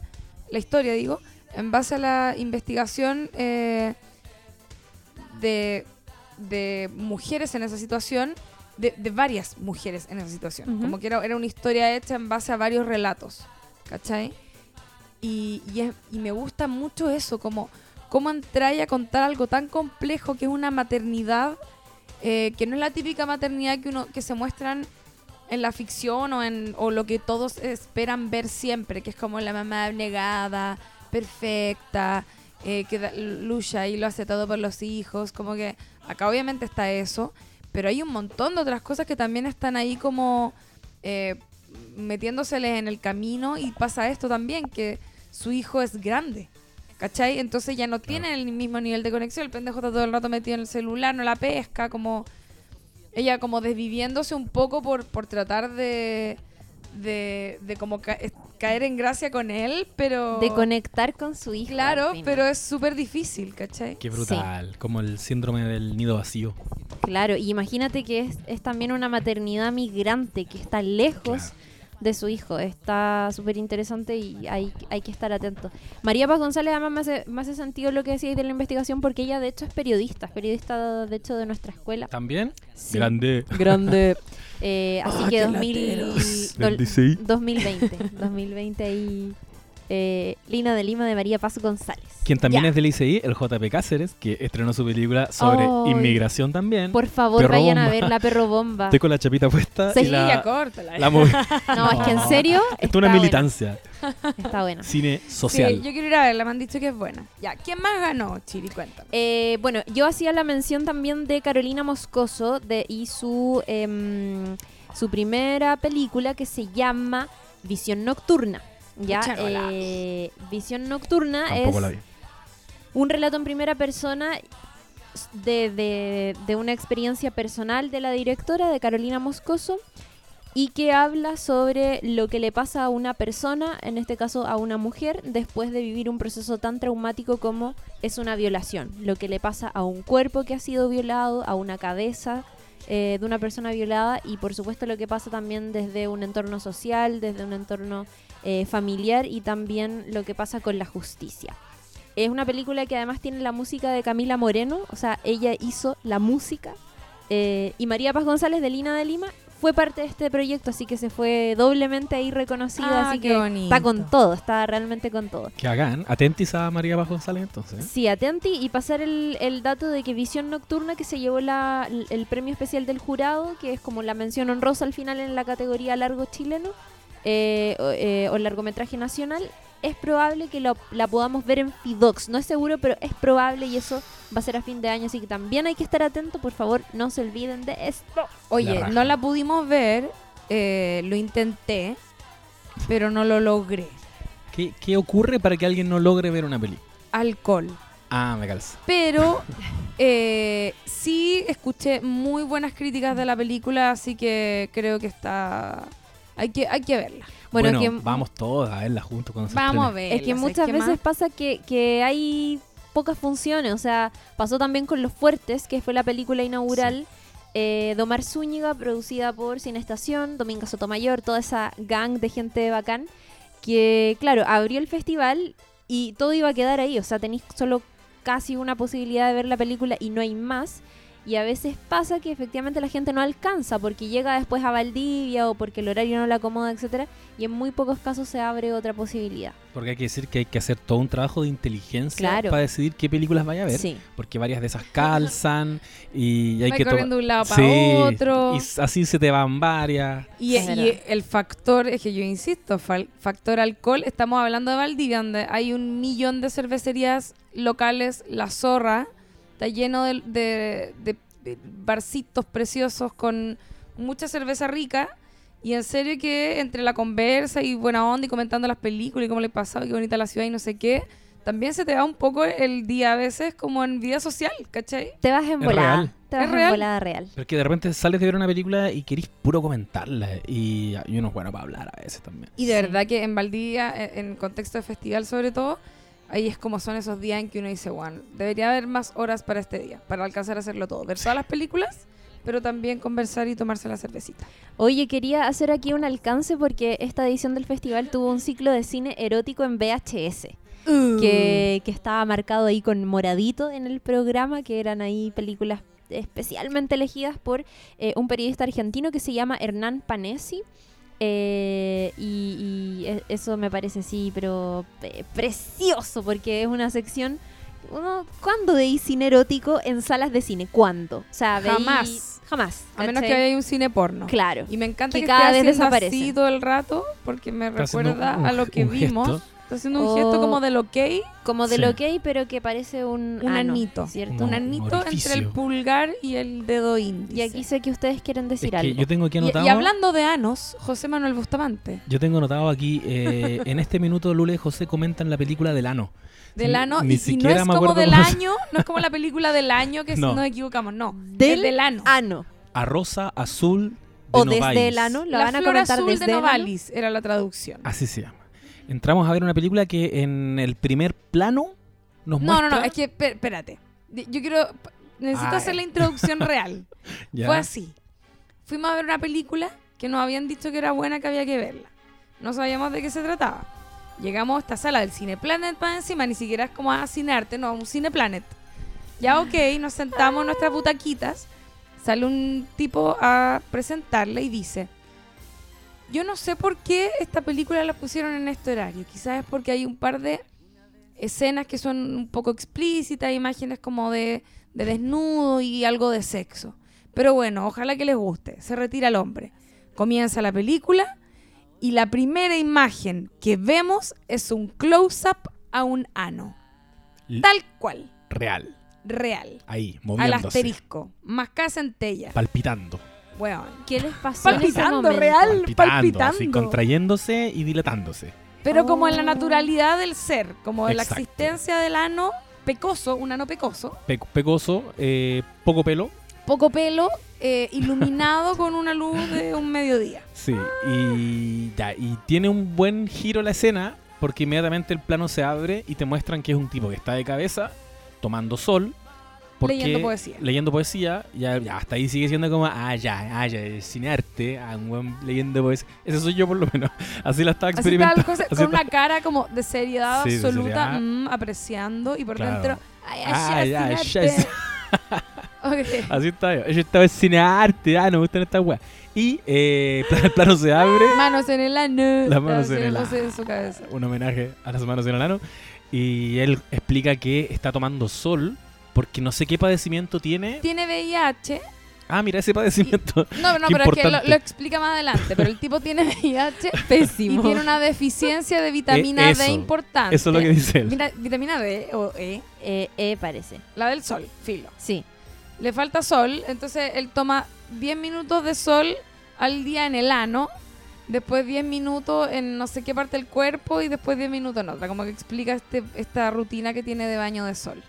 la historia digo, en base a la investigación eh, de, de mujeres en esa situación, de, de varias mujeres en esa situación. Como que era, era una historia hecha en base a varios relatos, ¿cachai? Y, y, es- y me gusta mucho eso, como cómo entrar a contar algo tan complejo que es una maternidad, eh, que no es la típica maternidad que, uno, que se muestran en la ficción o, en, o lo que todos esperan ver siempre, que es como la mamá abnegada, perfecta, eh, que lucha y lo hace todo por los hijos, como que acá obviamente está eso, pero hay un montón de otras cosas que también están ahí como eh, metiéndoseles en el camino y pasa esto también, que su hijo es grande. ¿Cachai? Entonces ya no tienen el mismo nivel de conexión. El pendejo está todo el rato metido en el celular, no la pesca, como ella como desviviéndose un poco por, por tratar de, de, de como ca- caer en gracia con él, pero... De conectar con su hijo. Claro, pero es súper difícil, ¿cachai? Qué brutal. Como el síndrome del nido vacío. Claro, y imagínate que es, es también una maternidad migrante que está lejos Claro. De su hijo. Está súper interesante y hay, hay que estar atento. María Paz González además me hace, me hace sentido lo que decíais de la investigación porque ella de hecho es periodista, es periodista de hecho de nuestra escuela. ¿También? Sí. Grande. Grande. Eh, así Ah, que qué 2000, lateros. dol- 26. 2020. 2020 ahí. Eh, Lina de Lima de María Paz González. Quien también Ya. es del ICI, el JP Cáceres, que estrenó su película sobre inmigración también. Por favor, Perro vayan a ver la perro bomba. Estoy con la chapita puesta Sí, y la, ya córtala. la. No, es que en serio. Esto es una buena. militancia. Está buena. Cine Sí, social. yo quiero ir a verla, me han dicho que es buena. Ya, ¿quién más ganó, Chiri? Cuéntame. Eh, bueno, yo hacía la mención también de Carolina Moscoso de, y su, em, su primera película que se llama Visión Nocturna. Ya, eh, Visión Nocturna Tampoco es la vi. un relato en primera persona de, de- de una experiencia personal de la directora, de Carolina Moscoso, y que habla sobre lo que le pasa a una persona, en este caso a una mujer, después de vivir un proceso tan traumático como es una violación. Lo que le pasa a un cuerpo que ha sido violado, a una cabeza eh, de una persona violada y por supuesto lo que pasa también desde un entorno social, desde un entorno eh, familiar y también lo que pasa con la justicia. Es una película que además tiene la música de Camila Moreno, o sea, ella hizo la música. eh, y María Paz González de Lina de Lima fue parte de este proyecto, así que se fue doblemente ahí reconocida, Ah, así qué que bonito. está con todo, está realmente con todo. Que hagan. Atentis a María Paz González entonces. Sí, atenti y pasar el, el dato de que Visión Nocturna, que se llevó la, el premio especial del jurado, que es como la mención honrosa al final en la categoría largo chileno eh, o, eh, o largometraje nacional, es probable que lo- la podamos ver en Fidox. No es seguro, pero es probable y eso va a ser a fin de año, así que también hay que estar atento. Por favor, no se olviden de esto. Oye, La no la pudimos ver, eh, lo intenté, pero no lo logré. ¿Qué, qué ocurre para que alguien no logre ver una película? Alcohol. Ah, me calza. Pero eh, sí escuché muy buenas críticas de la película, así que creo que está... Hay que, hay que verla. Bueno, Bueno, que vamos todos a verla juntos cuando se Vamos a ver. Es que muchas veces pasa que, que hay pocas funciones, o sea, pasó también con Los Fuertes, que fue la película inaugural eh, de Omar Zúñiga, producida por Cine Estación, Dominga Sotomayor, toda esa gang de gente bacán, que claro, abrió el festival y todo iba a quedar ahí, o sea, tenéis solo casi una posibilidad de ver la película y no hay más. Y a veces pasa que efectivamente la gente no alcanza porque llega después a Valdivia o porque el horario no la acomoda, etcétera, y en muy pocos casos se abre otra posibilidad. Porque hay que decir que hay que hacer todo un trabajo de inteligencia Claro. para decidir qué películas vaya a ver. Sí. Porque varias de esas calzan y hay Va que corriendo de un lado para Sí, otro. Y así se te van varias. Y, el factor, es que yo insisto, factor alcohol, estamos hablando de Valdivia, donde hay un millón de cervecerías locales, La Zorra, está lleno de, de- de- de barcitos preciosos con mucha cerveza rica. Y en serio que entre la conversa y buena onda y comentando las películas y cómo le pasaba, qué bonita la ciudad y no sé qué, también se te va un poco el día a veces como en vida social, ¿cachai? Te vas en volada. real. Te vas en real. volada real. Pero es que de repente sales de ver una película y querís puro comentarla. Y, y uno es bueno para hablar a veces también. Y de Sí. verdad que en Valdivia, en, en contexto de festival sobre todo, ahí es como son esos días en que uno dice, bueno, debería haber más horas para este día, para alcanzar a hacerlo todo. Ver todas las películas, pero también conversar y tomarse la cervecita. Oye, quería hacer aquí un alcance porque esta edición del festival tuvo un ciclo de cine erótico en VHS. que, que estaba marcado ahí con moradito en el programa, que eran ahí películas especialmente elegidas por eh, un periodista argentino que se llama Hernán Panesi. Eh, y, y e- eso me parece sí, pero eh, precioso, porque es una sección. Uno, ¿Cuándo veis cine erótico en salas de cine? ¿Cuándo? O sea, veí- Jamás. Jamás. A menos que haya un cine porno. Claro. Y me encanta Que que, cada esté vez desaparece. así todo el rato, porque me Está recuerda un- a lo que vimos. gesto. Está haciendo un gesto como del ok, Como del Sí. ok, pero que parece un, un ano, anito. ¿cierto? No, un un anito entre el pulgar y el dedo índice. Y aquí sé que ustedes quieren decir Es que algo. yo tengo aquí Y- anotado. y, hablando de anos, José Manuel Bustamante. Yo tengo anotado aquí. eh, en este minuto, Lula y José comentan la película del ano. Del ano, ni y, y no siquiera es como del año, no es como la película del año que si No. nos equivocamos, no. Del ano. ano. A rosa azul de O desde el ano. Lo la van a flor comentar azul desde de el ano. Novalis era la traducción. Así se llama. Entramos a ver una película que en el primer plano nos No, no, muestra. no, es que, espérate. Yo quiero, necesito Ay. hacer la introducción real. Ya. Fue así. Fuimos a ver una película que nos habían dicho que era buena, que había que verla. No sabíamos de qué se trataba. Llegamos a esta sala del Cineplanet para encima, ni siquiera es como a Cinearte, no, un Cineplanet. Ya ok, nos sentamos en nuestras butaquitas, sale un tipo a presentarla y dice, yo no sé por qué esta película la pusieron en este horario, quizás es porque hay un par de escenas que son un poco explícitas, imágenes como de, de desnudo y algo de sexo. Pero bueno, ojalá que les guste. Se retira el hombre. Comienza la película y la primera imagen que vemos es un close-up a un ano. L- Tal cual, Real. real. Ahí, Al moviéndose. asterisco. Más centella. Palpitando. Weón. ¿Qué les pasó en ese Palpitando, real. Palpitando. palpitando. Así, contrayéndose y dilatándose. Pero como en la Oh. naturalidad del ser, como en la existencia del ano pecoso, un ano pecoso, Pe- pecoso, eh, poco pelo. poco pelo, eh, iluminado con una luz de un mediodía. Sí. Y, ya, y tiene un buen giro la escena porque inmediatamente el plano se abre y te muestran que es un tipo que está de cabeza tomando sol. Porque- Leyendo poesía. Leyendo poesía. Ya, ya, hasta ahí sigue siendo como, ah, ya, ah, ya, cinearte. Ah, un buen leyendo poesía. Ese soy yo por lo menos. Así la estaba experimentando. con una cara como de seriedad Sí, de absoluta, seriedad. mm, apreciando, y por Claro. dentro, ay, Ah, ay, ya. Así está yo. Yo estaba en cinearte. Ah, no me gustan estas weas. Y eh, el plano se abre. Manos en el ano. Las manos en el ano. en su cabeza. un homenaje a las manos en el ano. Y él explica que está tomando sol porque no sé qué padecimiento tiene. Tiene VIH. Ah, mira ese padecimiento. No, no, Qué pero es que lo, explica más adelante. Pero el tipo tiene VIH y Pésimo. tiene una deficiencia de vitamina Eh, eso. D importante. Eso es lo que dice él. Vita- vitamina D o E, Eh, eh, parece. la del sol, filo. Sí. Le falta sol, entonces él toma 10 minutos de sol al día en el ano, después 10 minutos en no sé qué parte del cuerpo y después 10 minutos en otra. Como que explica este, esta rutina que tiene de baño de sol.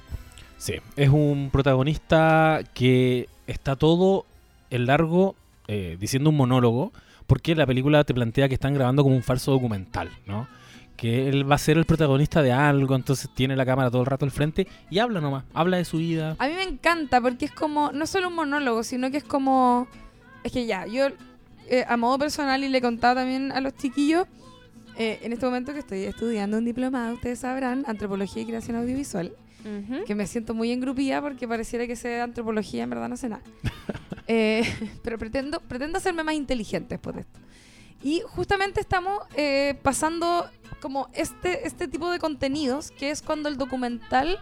Sí, es un protagonista que está todo el largo eh, diciendo un monólogo, porque la película te plantea que están grabando como un falso documental, ¿no? Que él va a ser el protagonista de algo, entonces tiene la cámara todo el rato al frente y habla nomás, habla de su vida. A mí me encanta porque es como, no solo un monólogo, sino que es como, es que ya, yo eh, a modo personal y le contaba también a los chiquillos, eh, en este momento que estoy estudiando un diplomado, ustedes sabrán, Antropología y Creación Audiovisual. Ujú. que me siento muy engrupida porque pareciera que sé de antropología, en verdad no sé nada. Eh, pero pretendo, pretendo hacerme más inteligente después de esto. Y justamente estamos eh, pasando como este, este tipo de contenidos, que es cuando el documental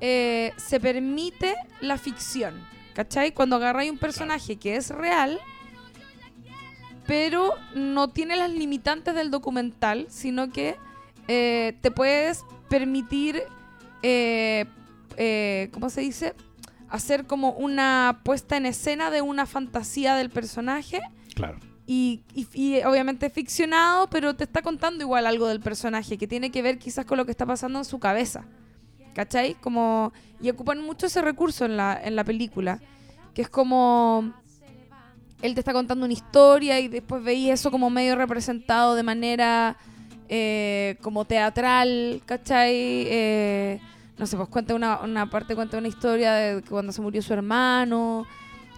eh, se permite la ficción. ¿Cachai? Cuando agarráis un personaje que es real, pero no tiene las limitantes del documental, sino que eh, te puedes permitir, eh, eh, ¿cómo se dice? Hacer como una puesta en escena de una fantasía del personaje Claro. y, y- y obviamente ficcionado, pero te está contando igual algo del personaje que tiene que ver quizás con lo que está pasando en su cabeza. ¿Cachai? Como, y ocupan mucho ese recurso en la, en la película, que es como él te está contando una historia y después veis eso como medio representado de manera eh, como teatral, ¿cachai? Eh, no sé, pues cuenta una, una parte, cuenta una historia de cuando se murió su hermano,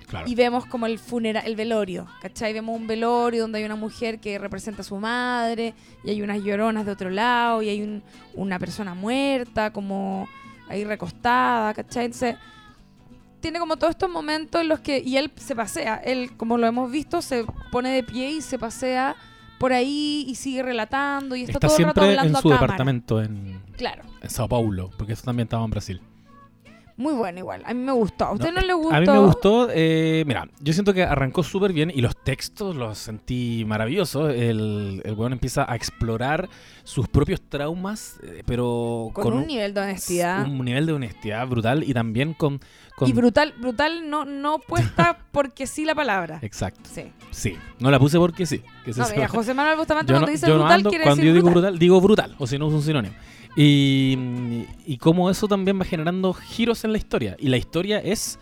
Claro. y vemos como el funeral, el velorio, ¿cachai? Vemos un velorio donde hay una mujer que representa a su madre y hay unas lloronas de otro lado y hay un- una persona muerta como ahí recostada, ¿cachai? Entonces, tiene como todos estos momentos en los que, y él se pasea, él como lo hemos visto, se pone de pie y se pasea por ahí y sigue relatando y está, Está todo el rato siempre en hablando su a cámara. departamento en, Claro, en Sao Paulo, porque eso también estaba en Brasil. muy bueno igual, a mí me gustó. ¿A usted no, le gustó? A mí me gustó, eh, mira, yo siento que arrancó súper bien y los textos los sentí maravillosos. El, el weón empieza a explorar sus propios traumas, eh, pero Con, un, nivel de honestidad. un nivel de honestidad brutal y también con... con- Y brutal, brutal no, no puesta porque sí la palabra. Exacto, Sí. sí. No la puse porque sí. que No, mira, José Manuel Bustamante yo cuando no, dice yo no brutal ando- quiere cuando decir yo digo brutal. brutal, digo brutal, o si no es un sinónimo. Y, y cómo eso también va generando giros en la historia. Y la historia es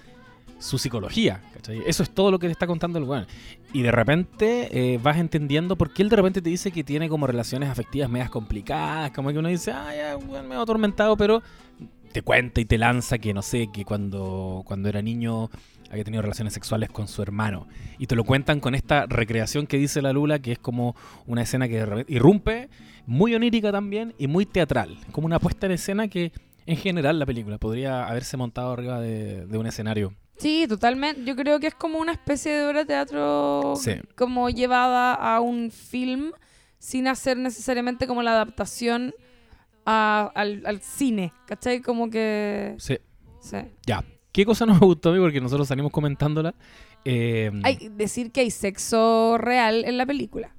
su psicología. ¿cachai? Eso es todo lo que te está contando el weón. Y de repente eh, vas entendiendo por qué él de repente te dice que tiene como relaciones afectivas medias complicadas. Como que uno dice, ah, ya, weón medio atormentado, pero te cuenta y te lanza que no sé, que cuando, cuando era niño había tenido relaciones sexuales con su hermano. Y te lo cuentan con esta recreación que dice la Lula, que es como una escena que irrumpe, muy onírica también y muy teatral. Como una puesta en escena que en general la película podría haberse montado arriba de, de un escenario. Sí, totalmente. Yo creo que es como una especie de obra de teatro Sí. como llevada a un film sin hacer necesariamente como la adaptación a- al, al cine. ¿Cachai? Como que... Sí. Sí. Ya. ¿Qué cosa nos gustó a mí? Porque nosotros salimos comentándola. Eh, Hay decir que hay sexo real en la película.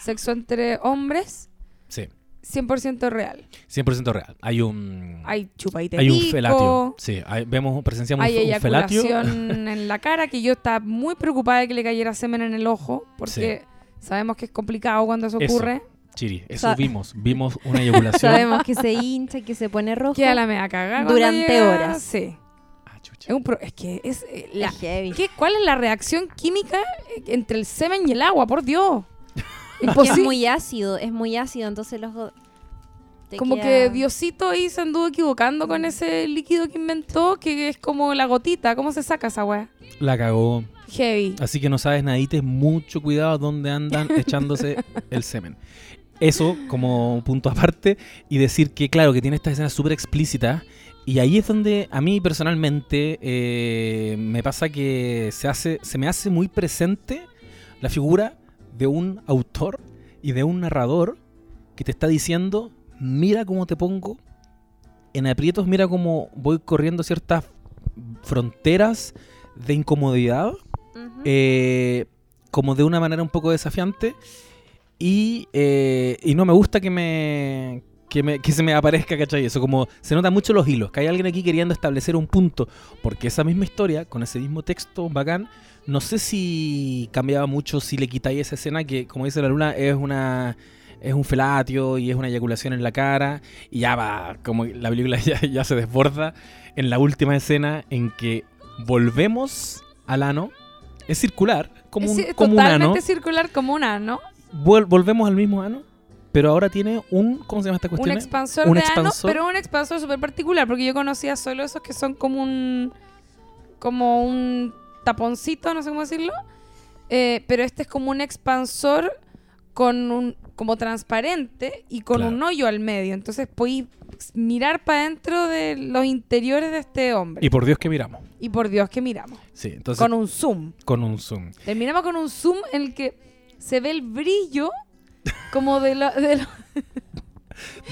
Sexo entre hombres, Sí, 100% real. 100% real. Hay un... Hay chupadita hay un felatio. Sí, hay- vemos, presenciamos Hay un, felatio. en la cara, que yo estaba muy preocupada de que le cayera semen en el ojo, porque sabemos que es complicado cuando eso Eso. Chiri, eso Sa- vimos. Vimos una eyaculación. Sabemos que se hincha, que se pone rojo. Queda la mea cagada Durante llega- horas. Sí. Ah, chucha. Es, un pro- es que es eh, la- Es heavy. ¿qué- ¿Cuál es la reacción química eh, entre el semen y el agua? Por Dios. Es que Imposible. es muy ácido, es muy ácido, entonces los Como queda- que Diosito ahí se anduvo equivocando con ese líquido que inventó, que es como la gotita. ¿Cómo se saca esa weá? La cagó. Heavy. Así que no sabes nadites, mucho cuidado donde andan echándose el semen. Eso como punto aparte y decir que claro, que tiene estas escenas súper explícitas. Y ahí es donde a mí personalmente eh, me pasa que se, hace, se me hace muy presente la figura de un autor y de un narrador que te está diciendo, mira cómo te pongo en aprietos, mira cómo voy corriendo ciertas fronteras de incomodidad eh, como de una manera un poco desafiante y, eh, y no me gusta que me, que me que se me aparezca, ¿cachai? Eso como se notan mucho los hilos, que hay alguien aquí queriendo establecer un punto, porque esa misma historia, con ese mismo texto bacán, no sé si cambiaba mucho si le quitáis esa escena que, como dice la luna, es una... Es un felatio y es una eyaculación en la cara y ya va, como la película ya, ya se desborda en la última escena en que volvemos al ano. Es circular, como un, es como un ano. totalmente circular como un ano. Vuel- volvemos al mismo ano, pero ahora tiene un. ¿Cómo se llama esta Un cuestión? expansor Un de expansor. ano, pero un expansor súper particular, porque yo conocía solo esos que son como un como un taponcito, no sé cómo decirlo, Eh, pero este es como un expansor con un como transparente y con Claro. un hoyo al medio, entonces podéis mirar para adentro de los interiores de este hombre. Y por Dios que miramos. Y por Dios que miramos, Sí, entonces con un zoom. con un zoom. Terminamos con un zoom en el que se ve el brillo como de, lo- de lo-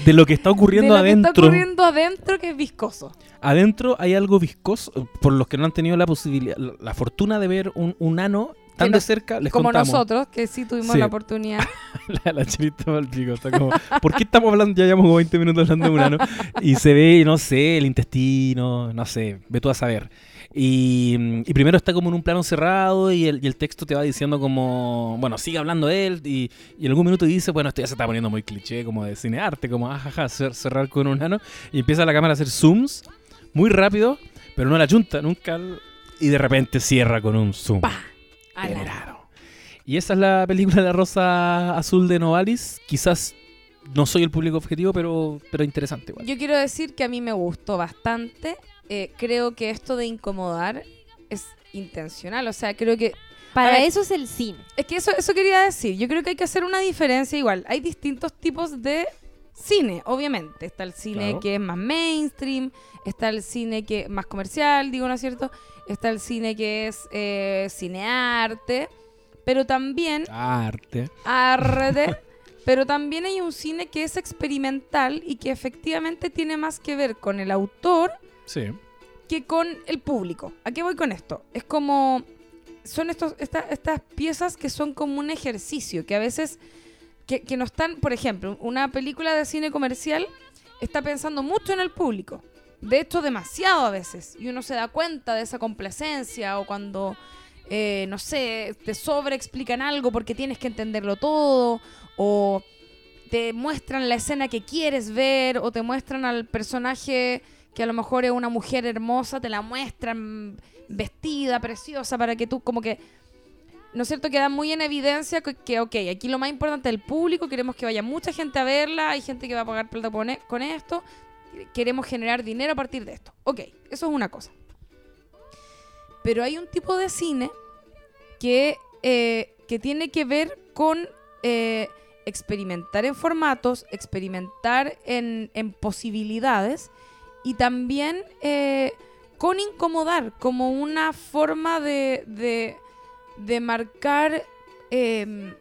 De lo que está de ocurriendo lo que adentro. está ocurriendo adentro que es viscoso. Adentro hay algo viscoso. Por los que no han tenido la posibilidad, la, la fortuna de ver un, un ano tan Que de cerca, les como contamos. nosotros, que sí tuvimos Sí. la oportunidad. La, la chilita va al pico, está como, ¿por qué estamos hablando? Ya llevamos como 20 minutos hablando de un ano. Y se ve, no sé, el intestino, no sé, ve tú a saber. Y, y primero está como en un plano cerrado y el, y el texto te va diciendo como, bueno, sigue hablando él y, y en algún minuto dice, bueno, esto ya se está poniendo muy cliché, como de cinearte, como, ajaja, cer- cerrar con un nano. Y empieza la cámara a hacer zooms muy rápido, pero no la junta nunca. Y de repente cierra con un zoom. Claro. Y esa es la película de la Rosa Azul de Novalis. Quizás no soy el público objetivo, pero, pero interesante igual. Yo quiero decir que a mí me gustó bastante. Eh, creo que esto de incomodar es intencional. O sea, creo que Para ver. eso es el cine. Es que eso, eso quería decir. Yo creo que hay que hacer una diferencia igual. Hay distintos tipos de cine, obviamente. Está el cine Claro. que es más mainstream, está el cine que es más comercial, digo, ¿no es cierto? Está el cine que es eh, cinearte, pero también Arte. arte, pero también hay un cine que es experimental y que efectivamente tiene más que ver con el autor Sí. que con el público. ¿A qué voy con esto? Es como. Son estos, esta- estas piezas que son como un ejercicio, que a veces. Que, que no están. Por ejemplo, una película de cine comercial está pensando mucho en el público. De hecho, demasiado a veces. Y uno se da cuenta de esa complacencia o cuando. eh, no sé, te sobreexplican algo porque tienes que entenderlo todo. O te muestran la escena que quieres ver. O te muestran al personaje que a lo mejor es una mujer hermosa, te la muestran vestida, preciosa, para que tú como que, ¿no es cierto? Queda muy en evidencia que, ok, aquí lo más importante es el público, queremos que vaya mucha gente a verla, hay gente que va a pagar plata con con esto, queremos generar dinero a partir de esto. Ok, eso es una cosa. Pero hay un tipo de cine que, eh, que tiene que ver con eh, experimentar en formatos, experimentar en, en posibilidades y también eh, con incomodar como una forma de, de, de marcar eh,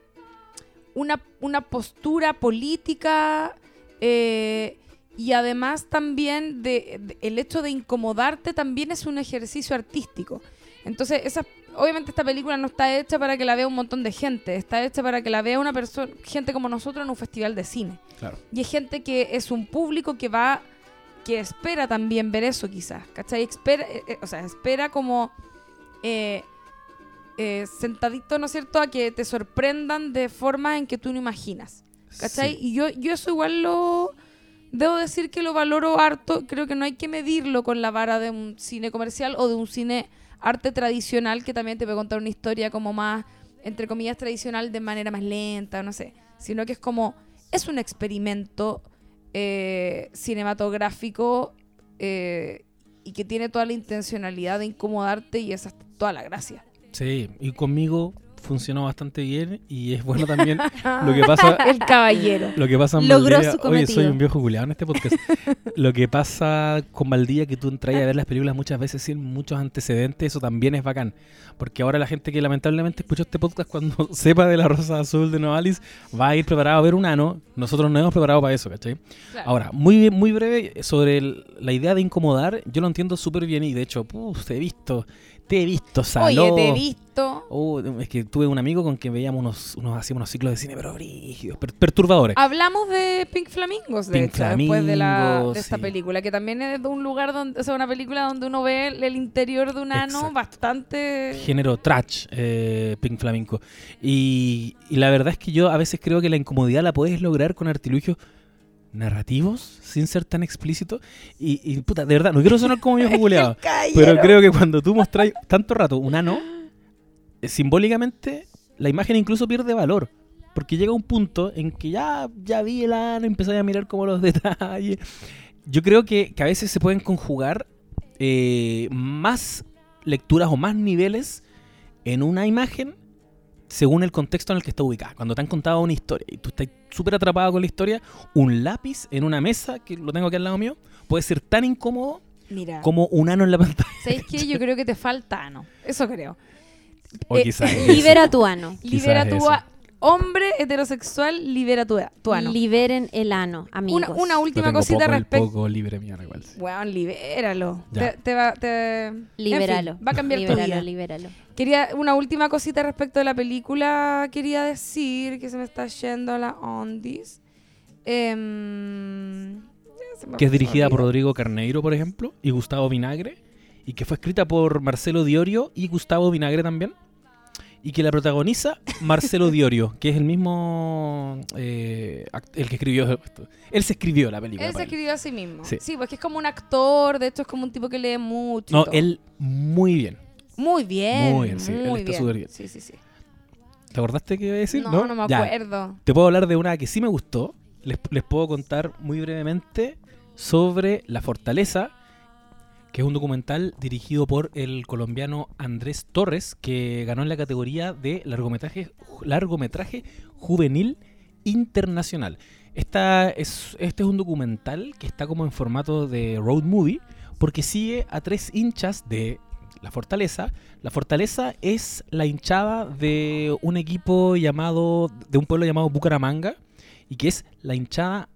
una, una postura política eh, y además también de, de- el hecho de incomodarte también es un ejercicio artístico. Entonces, esa, obviamente esta película no está hecha para que la vea un montón de gente, está hecha para que la vea una persona, gente como nosotros en un festival de cine. Claro. Y hay gente que es un público que va, que espera también ver eso quizás, ¿cachai? Espera, eh, eh, o sea, espera como eh, eh, sentadito, ¿no es cierto?, a que te sorprendan de formas en que tú no imaginas, ¿cachai? Sí. Y yo, yo eso igual lo... Debo decir que lo valoro harto, creo que no hay que medirlo con la vara de un cine comercial o de un cine arte tradicional que también te puede contar una historia como más, entre comillas, tradicional de manera más lenta, no sé, sino que es como, es un experimento eh, cinematográfico eh, y que tiene toda la intencionalidad de incomodarte y esa es toda la gracia. Sí, y conmigo funcionó bastante bien y es bueno también lo que pasa El caballero. lo que pasa en Logró Valdivia- su Oye, soy cometido. un viejo culiado en este podcast. lo que pasa con Valdivia que tú entras a ver las películas muchas veces sin muchos antecedentes, eso también es bacán. Porque ahora la gente que lamentablemente escuchó este podcast cuando sepa de la Rosa Azul de Novalis va a ir preparado a ver un ano. Nosotros no hemos preparado para eso, ¿cachai? Ahora, muy, muy breve sobre el- la idea de incomodar, yo lo entiendo súper bien y de hecho, te he visto, te he visto, saló. Oye, te he visto. Oh, es que tuve un amigo con quien veíamos unos, unos hacíamos unos ciclos de cine, pero brígidos, per- perturbadores. Hablamos de Pink Flamingos, de Pink hecho, después de, la, Flamingos, de esta sí. película, que también es de un lugar donde, o sea, una película donde uno ve el, el interior de un ano Exacto. bastante... género trash, eh, Pink Flamenco. Y, y la verdad es que yo a veces creo que la incomodidad la puedes lograr con artilugios narrativos, sin ser tan explícito. Y, y, puta, de verdad, no quiero sonar como viejo culeado, pero creo que cuando tú mostráis tanto rato un ano, eh, simbólicamente la imagen incluso pierde valor. Porque llega un punto en que ya, ya vi el ano, empecé a mirar como los detalles. Yo creo que, que a veces se pueden conjugar eh, más lecturas o más niveles en una imagen según el contexto en el que está ubicada. Cuando te han contado una historia y tú estás súper atrapado con la historia, un lápiz en una mesa, que lo tengo aquí al lado mío, puede ser tan incómodo Mira, como un ano en la pantalla. ¿sabéis qué? Yo creo que te falta ano. Eso creo. O Eh, quizás eso. Libera tu ano. Libera tu hombre heterosexual, libera tu, tu ano. Liberen el ano, amigos. Una, una Lo última tengo cosita respecto... poco libre mío, igual. Weón, libéralo. Te, te va, te... en fin, Libéralo. va a cambiar tu libéralo, vida. libéralo. Quería una última cosita respecto de la película. Quería decir que se me está yendo la ondis. Em, Que es dirigida por. Rodrigo Carneiro, por ejemplo, y Gustavo Vinagre. y que fue escrita por Marcelo Diorio y Gustavo Vinagre también. Y que la protagoniza Marcelo Diorio, que es el mismo. eh, el que escribió. Él se escribió la película. Él se él. escribió a sí mismo. Sí. Sí. pues que es como un actor, de hecho es como un tipo que lee mucho. No, él muy bien. Muy bien. Muy bien, sí, él muy está súper bien. Sí, sí, sí. ¿Te acordaste que iba a decir? No, no, me Ya. acuerdo. Te puedo hablar de una que sí me gustó. Les, les puedo contar muy brevemente sobre La Fortaleza, que es un documental dirigido por el colombiano Andrés Torres, que ganó en la categoría de largometraje, largometraje juvenil internacional. Esta es, este es un documental que está como en formato de road movie, porque sigue a tres hinchas de La Fortaleza. La Fortaleza es la hinchada de un equipo llamado, de un pueblo llamado Bucaramanga, y que es la hinchada,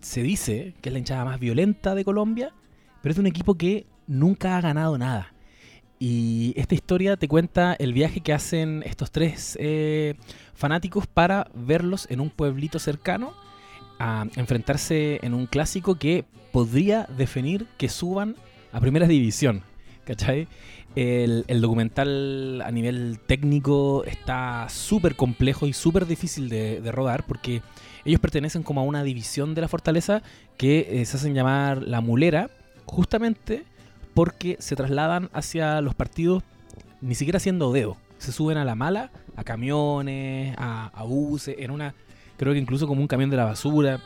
se dice que es la hinchada más violenta de Colombia, pero es de un equipo que nunca ha ganado nada. Y esta historia te cuenta el viaje que hacen estos tres eh, fanáticos para verlos en un pueblito cercano a enfrentarse en un clásico que podría definir que suban a primera división. ¿Cachai? El, el documental a nivel técnico está súper complejo y súper difícil de, rodar porque ellos pertenecen como a una división de la fortaleza que eh, se hacen llamar la mulera, justamente porque se trasladan hacia los partidos ni siquiera haciendo dedo. Se suben a la mala, a camiones, a, buses, en una, creo que incluso como un camión de la basura,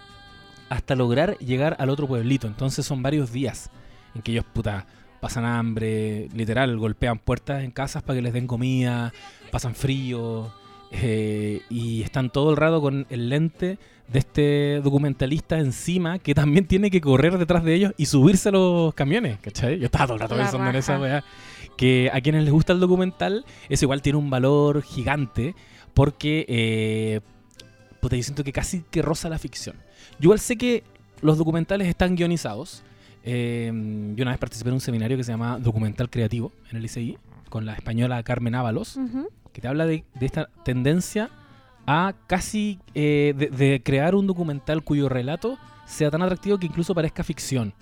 hasta lograr llegar al otro pueblito. Entonces son varios días en que ellos, puta, pasan hambre, literal, golpean puertas en casas para que les den comida, pasan frío, eh, y están todo el rato con el lente de este documentalista encima que también tiene que correr detrás de ellos y subirse a los camiones, ¿cachai? Yo estaba todo el rato pensando en esa raja. weá. Que a quienes les gusta el documental, eso igual tiene un valor gigante porque, eh, puta, yo siento que casi que roza la ficción. Yo igual sé que los documentales están guionizados. Eh, yo una vez participé en un seminario que se llama Documental Creativo en el ICI con la española Carmen Ábalos Ujú. que te habla de, de esta tendencia a casi eh, de, de crear un documental cuyo relato sea tan atractivo que incluso parezca ficción.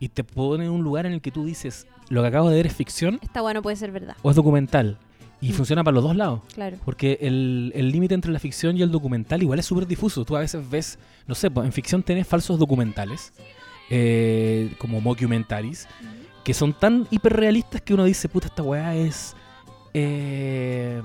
Y te pone en un lugar en el que tú dices, lo que acabo de ver es ficción Está bueno, puede ser verdad. o es documental. Y Mm. funciona para los dos lados. Claro. Porque el el límite entre la ficción y el documental igual es súper difuso. Tú a veces ves, no sé, pues, en ficción tenés falsos documentales, eh, como mockumentaries, que son tan hiperrealistas que uno dice, puta, esta weá es... eh,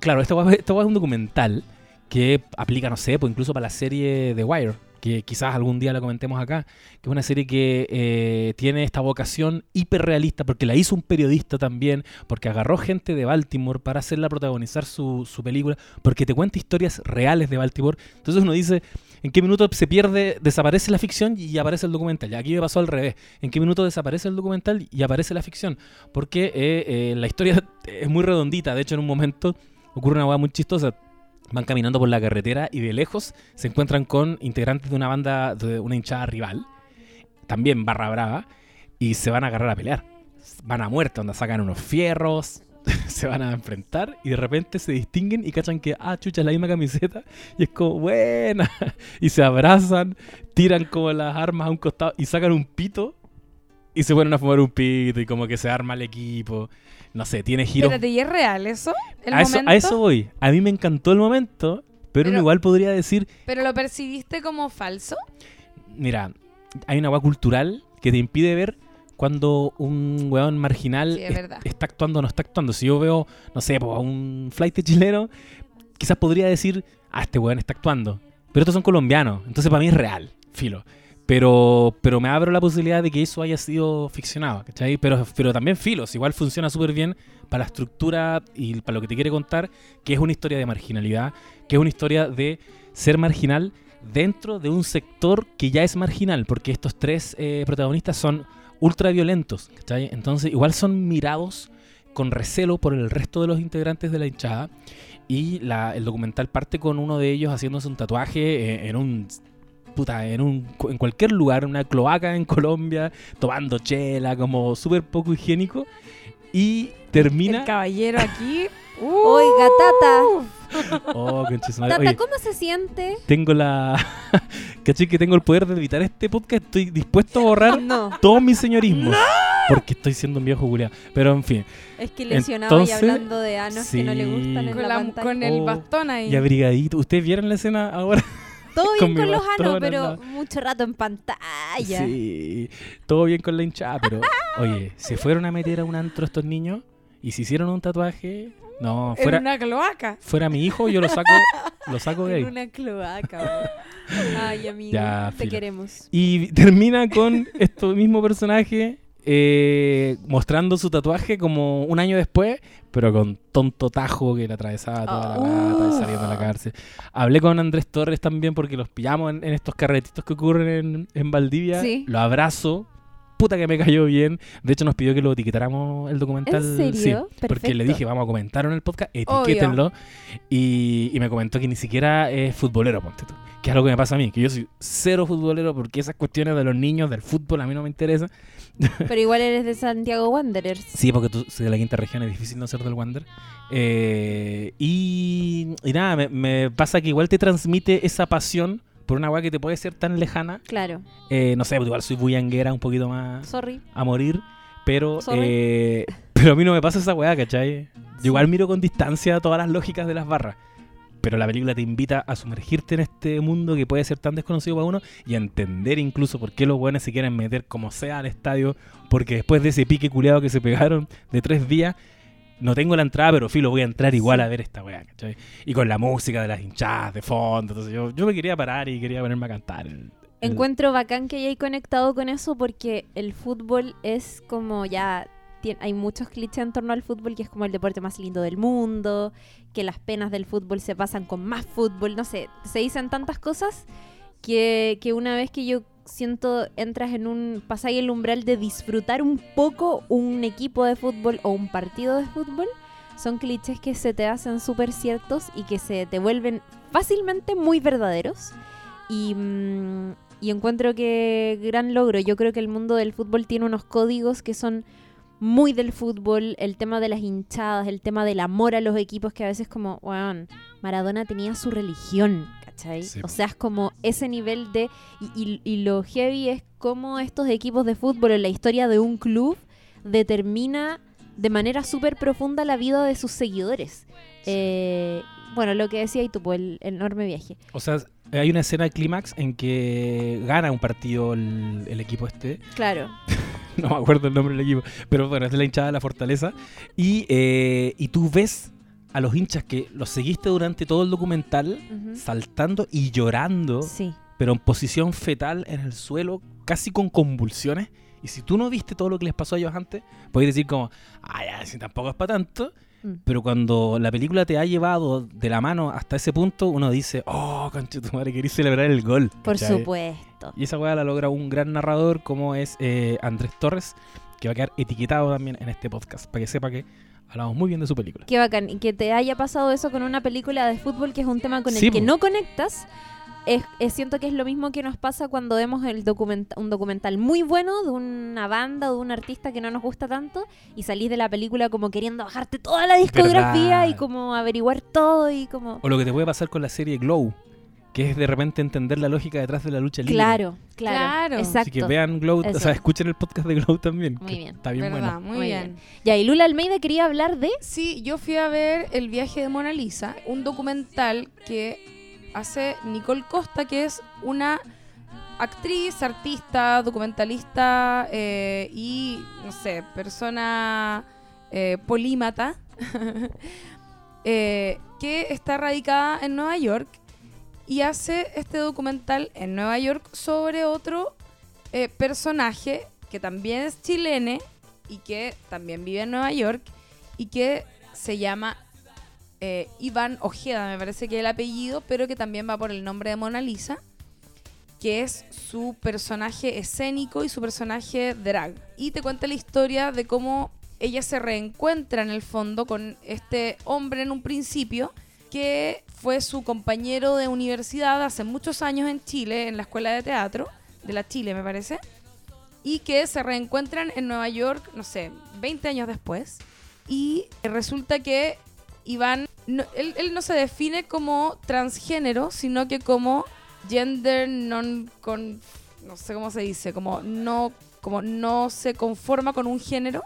claro, esta weá, esta weá es un documental que aplica, no sé, pues incluso para la serie The Wire, que quizás algún día la comentemos acá, que es una serie que eh, tiene esta vocación hiperrealista, porque la hizo un periodista también, porque agarró gente de Baltimore para hacerla protagonizar su, su película, porque te cuenta historias reales de Baltimore. Entonces uno dice, ¿en qué minuto se pierde, desaparece la ficción y aparece el documental? Y aquí me pasó al revés. ¿En qué minuto desaparece el documental y aparece la ficción? Porque eh, eh, la historia es muy redondita. De hecho, en un momento ocurre una hueá muy chistosa. Van caminando por la carretera y de lejos se encuentran con integrantes de una banda, de una hinchada rival, también barra brava, y se van a agarrar a pelear. Van a muerte, donde sacan unos fierros, se van a enfrentar y de repente se distinguen y cachan que, ah, chucha, es la misma camiseta. Y es como, buena. Y se abrazan, tiran como las armas a un costado y sacan un pito y se ponen a fumar un pito y como que se arma el equipo. No sé, tiene giros. Espérate, ¿y es real eso? ¿El A eso, momento? a eso voy. A mí me encantó el momento, pero, uno igual podría decir, ¿Pero lo percibiste como falso? mira, hay una agua cultural que te impide ver cuando un weón marginal Sí, es es- verdad. está actuando o no está actuando. Si yo veo, no sé, a un flight chileno, quizás podría decir, ah, este weón está actuando. Pero estos son colombianos, entonces para mí es real, filo. Pero, pero me abro la posibilidad de que eso haya sido ficcionado, ¿cachai? Pero, pero también filos, igual funciona súper bien para la estructura y para lo que te quiere contar, que es una historia de marginalidad, que es una historia de ser marginal dentro de un sector que ya es marginal, porque estos tres eh, protagonistas son ultra violentos, ¿cachai? Entonces igual son mirados con recelo por el resto de los integrantes de la hinchada y la- el documental parte con uno de ellos haciéndose un tatuaje eh, en un puta, en un en cualquier lugar, en una cloaca en Colombia, tomando chela, como súper poco higiénico y termina El caballero aquí. Oiga, Tata. Oh. Tata, Oye, ¿cómo se siente? tengo la ¿Cachai que tengo el poder de editar este podcast? Estoy dispuesto a borrar No. todos mis señorismos. porque estoy siendo un viejo culiado. Pero en fin, Es que lesionado Entonces, y hablando de anos que no le sí. gustan en Con, la, la- con el Oh, bastón ahí. y abrigadito. ¿Ustedes vieron la escena ahora? Todo con bien mi con los anos, pero mucho rato en pantalla. Sí, todo bien con la hinchada, pero oye, se fueron a meter a un antro estos niños y se hicieron un tatuaje. No, en fuera, una cloaca. fuera mi hijo, yo lo saco, lo saco de ahí. En una cloaca. Ay, amigo, Ya, te filo. queremos. Y termina con este mismo personaje eh, mostrando su tatuaje como un año después, pero con tonto tajo que le atravesaba toda la gata y saliendo de la cárcel. Hablé con Andrés Torres también porque los pillamos en, en estos carretitos que ocurren en, en Valdivia. Sí. Lo abrazo. Puta que me cayó bien. De hecho, nos pidió que lo etiquetáramos el documental. ¿En serio? Sí, porque le dije, vamos a comentarlo en el podcast, etiquétenlo. Y, y me comentó que ni siquiera es futbolero, ponte tú. Que es algo que me pasa a mí, que yo soy cero futbolero porque esas cuestiones de los niños, del fútbol, a mí no me interesan. Pero igual eres de Santiago Wanderers. Sí, porque tú de la quinta región, es difícil no ser del Wander. Eh, y, y nada, me, me pasa que igual te transmite esa pasión por una weá que te puede ser tan lejana. Claro. Eh, no sé, igual soy bullanguera un poquito más Sorry. a morir, pero eh, pero a mí no me pasa esa weá, ¿cachai? Yo igual miro con distancia todas las lógicas de las barras. Pero la película te invita a sumergirte en este mundo que puede ser tan desconocido para uno y a entender incluso por qué los buenos se quieren meter como sea al estadio. Porque después de ese pique culiado que se pegaron de tres días, no tengo la entrada, pero filo, voy a entrar igual a ver esta weá, ¿cachai? Y con la música de las hinchadas de fondo. Entonces yo, yo me quería parar y quería ponerme a cantar. Encuentro bacán que hayáis conectado con eso porque el fútbol es como ya. Hay muchos clichés en torno al fútbol que es como el deporte más lindo del mundo, que las penas del fútbol se pasan con más fútbol, no sé, se dicen tantas cosas que, que una vez que yo siento entras en un, pasáis el umbral de disfrutar un poco un equipo de fútbol o un partido de fútbol, son clichés que se te hacen súper ciertos y que se te vuelven fácilmente muy verdaderos. Y, mm, y encuentro que gran logro. Yo creo que el mundo del fútbol tiene unos códigos que son muy del fútbol, el tema de las hinchadas, el tema del amor a los equipos, que a veces como, weón, Maradona tenía su religión, ¿cachai? Sí. O sea, es como ese nivel de... Y, y- y lo heavy es cómo estos equipos de fútbol en la historia de un club determina de manera súper profunda la vida de sus seguidores. Eh, bueno, lo que decía y tú, el, el enorme viaje. O sea, hay una escena clímax en que gana un partido el, el equipo este. Claro. No me acuerdo el nombre del equipo. Pero bueno, es de la hinchada de la fortaleza. Y, eh, y tú ves a los hinchas que los seguiste durante todo el documental saltando y llorando, Sí. pero en posición fetal en el suelo, casi con convulsiones. Y si tú no viste todo lo que les pasó a ellos antes, puedes decir como, ah, ya, si tampoco es para tanto. Mm. Pero cuando la película te ha llevado de la mano hasta ese punto, uno dice, oh, conche tu madre, querés celebrar el gol. Por supuesto. Y esa weá la logra un gran narrador como es eh, Andrés Torres, que va a quedar etiquetado también en este podcast, para que sepa que hablamos muy bien de su película. Qué bacán. Y que te haya pasado eso con una película de fútbol que es un tema con el Sí, que no conectas. Es, es- siento que es lo mismo que nos pasa cuando vemos el documenta- un documental muy bueno de una banda o de un artista que no nos gusta tanto y salís de la película como queriendo bajarte toda la discografía Verdad. y como averiguar todo y como... O lo que te puede pasar con la serie Glow, que es de repente entender la lógica detrás de la lucha libre. Claro, claro, Claro. Exacto. Así que vean Glow, o sea, escuchen el podcast de Glow también. Muy bien. Está bien ¿Verdad? bueno. Muy, Muy bien. Ya, y Lula Almeida quería hablar de... Sí, yo fui a ver El viaje de Mona Lisa, un documental que hace Nicole Costa, que es una actriz, artista, documentalista eh, y, no sé, persona eh, polímata, eh, que está radicada en Nueva York y hace este documental en Nueva York sobre otro personaje que también es chilene y que también vive en Nueva York y que se llama eh, Iván Ojeda, me parece que es el apellido, pero que también va por el nombre de Mona Lisa, que es su personaje escénico y su personaje drag. Y te cuenta la historia de cómo ella se reencuentra en el fondo con este hombre en un principio, que fue su compañero de universidad hace muchos años en Chile, en la escuela de teatro, de la Chile me parece, y que se reencuentran en Nueva York, no sé, 20 años después. Y resulta que Iván, no- él, él no se define como transgénero, sino que como gender non con no sé cómo se dice, como no como no se conforma con un género,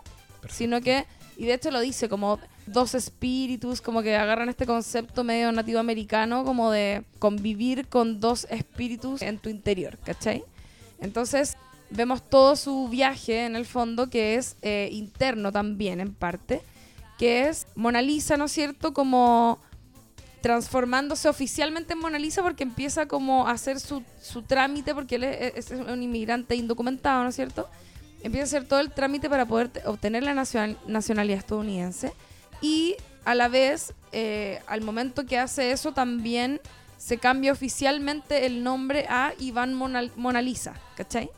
sino que, y de hecho lo dice, como dos espíritus, como que agarran este concepto medio nativo americano, como de convivir con dos espíritus en tu interior, ¿cachai? Entonces vemos todo su viaje en el fondo, que es eh, interno también en parte, que es Mona Lisa, ¿no es cierto? Como transformándose oficialmente en Mona Lisa porque empieza como a hacer su, su trámite, porque él es, un inmigrante indocumentado, ¿no es cierto? Empieza a hacer todo el trámite para poder te- obtener la nacional- nacionalidad estadounidense y a la vez, eh, al momento que hace eso, también se cambia oficialmente el nombre a Iván Mona, Mona Lisa, ¿cachai?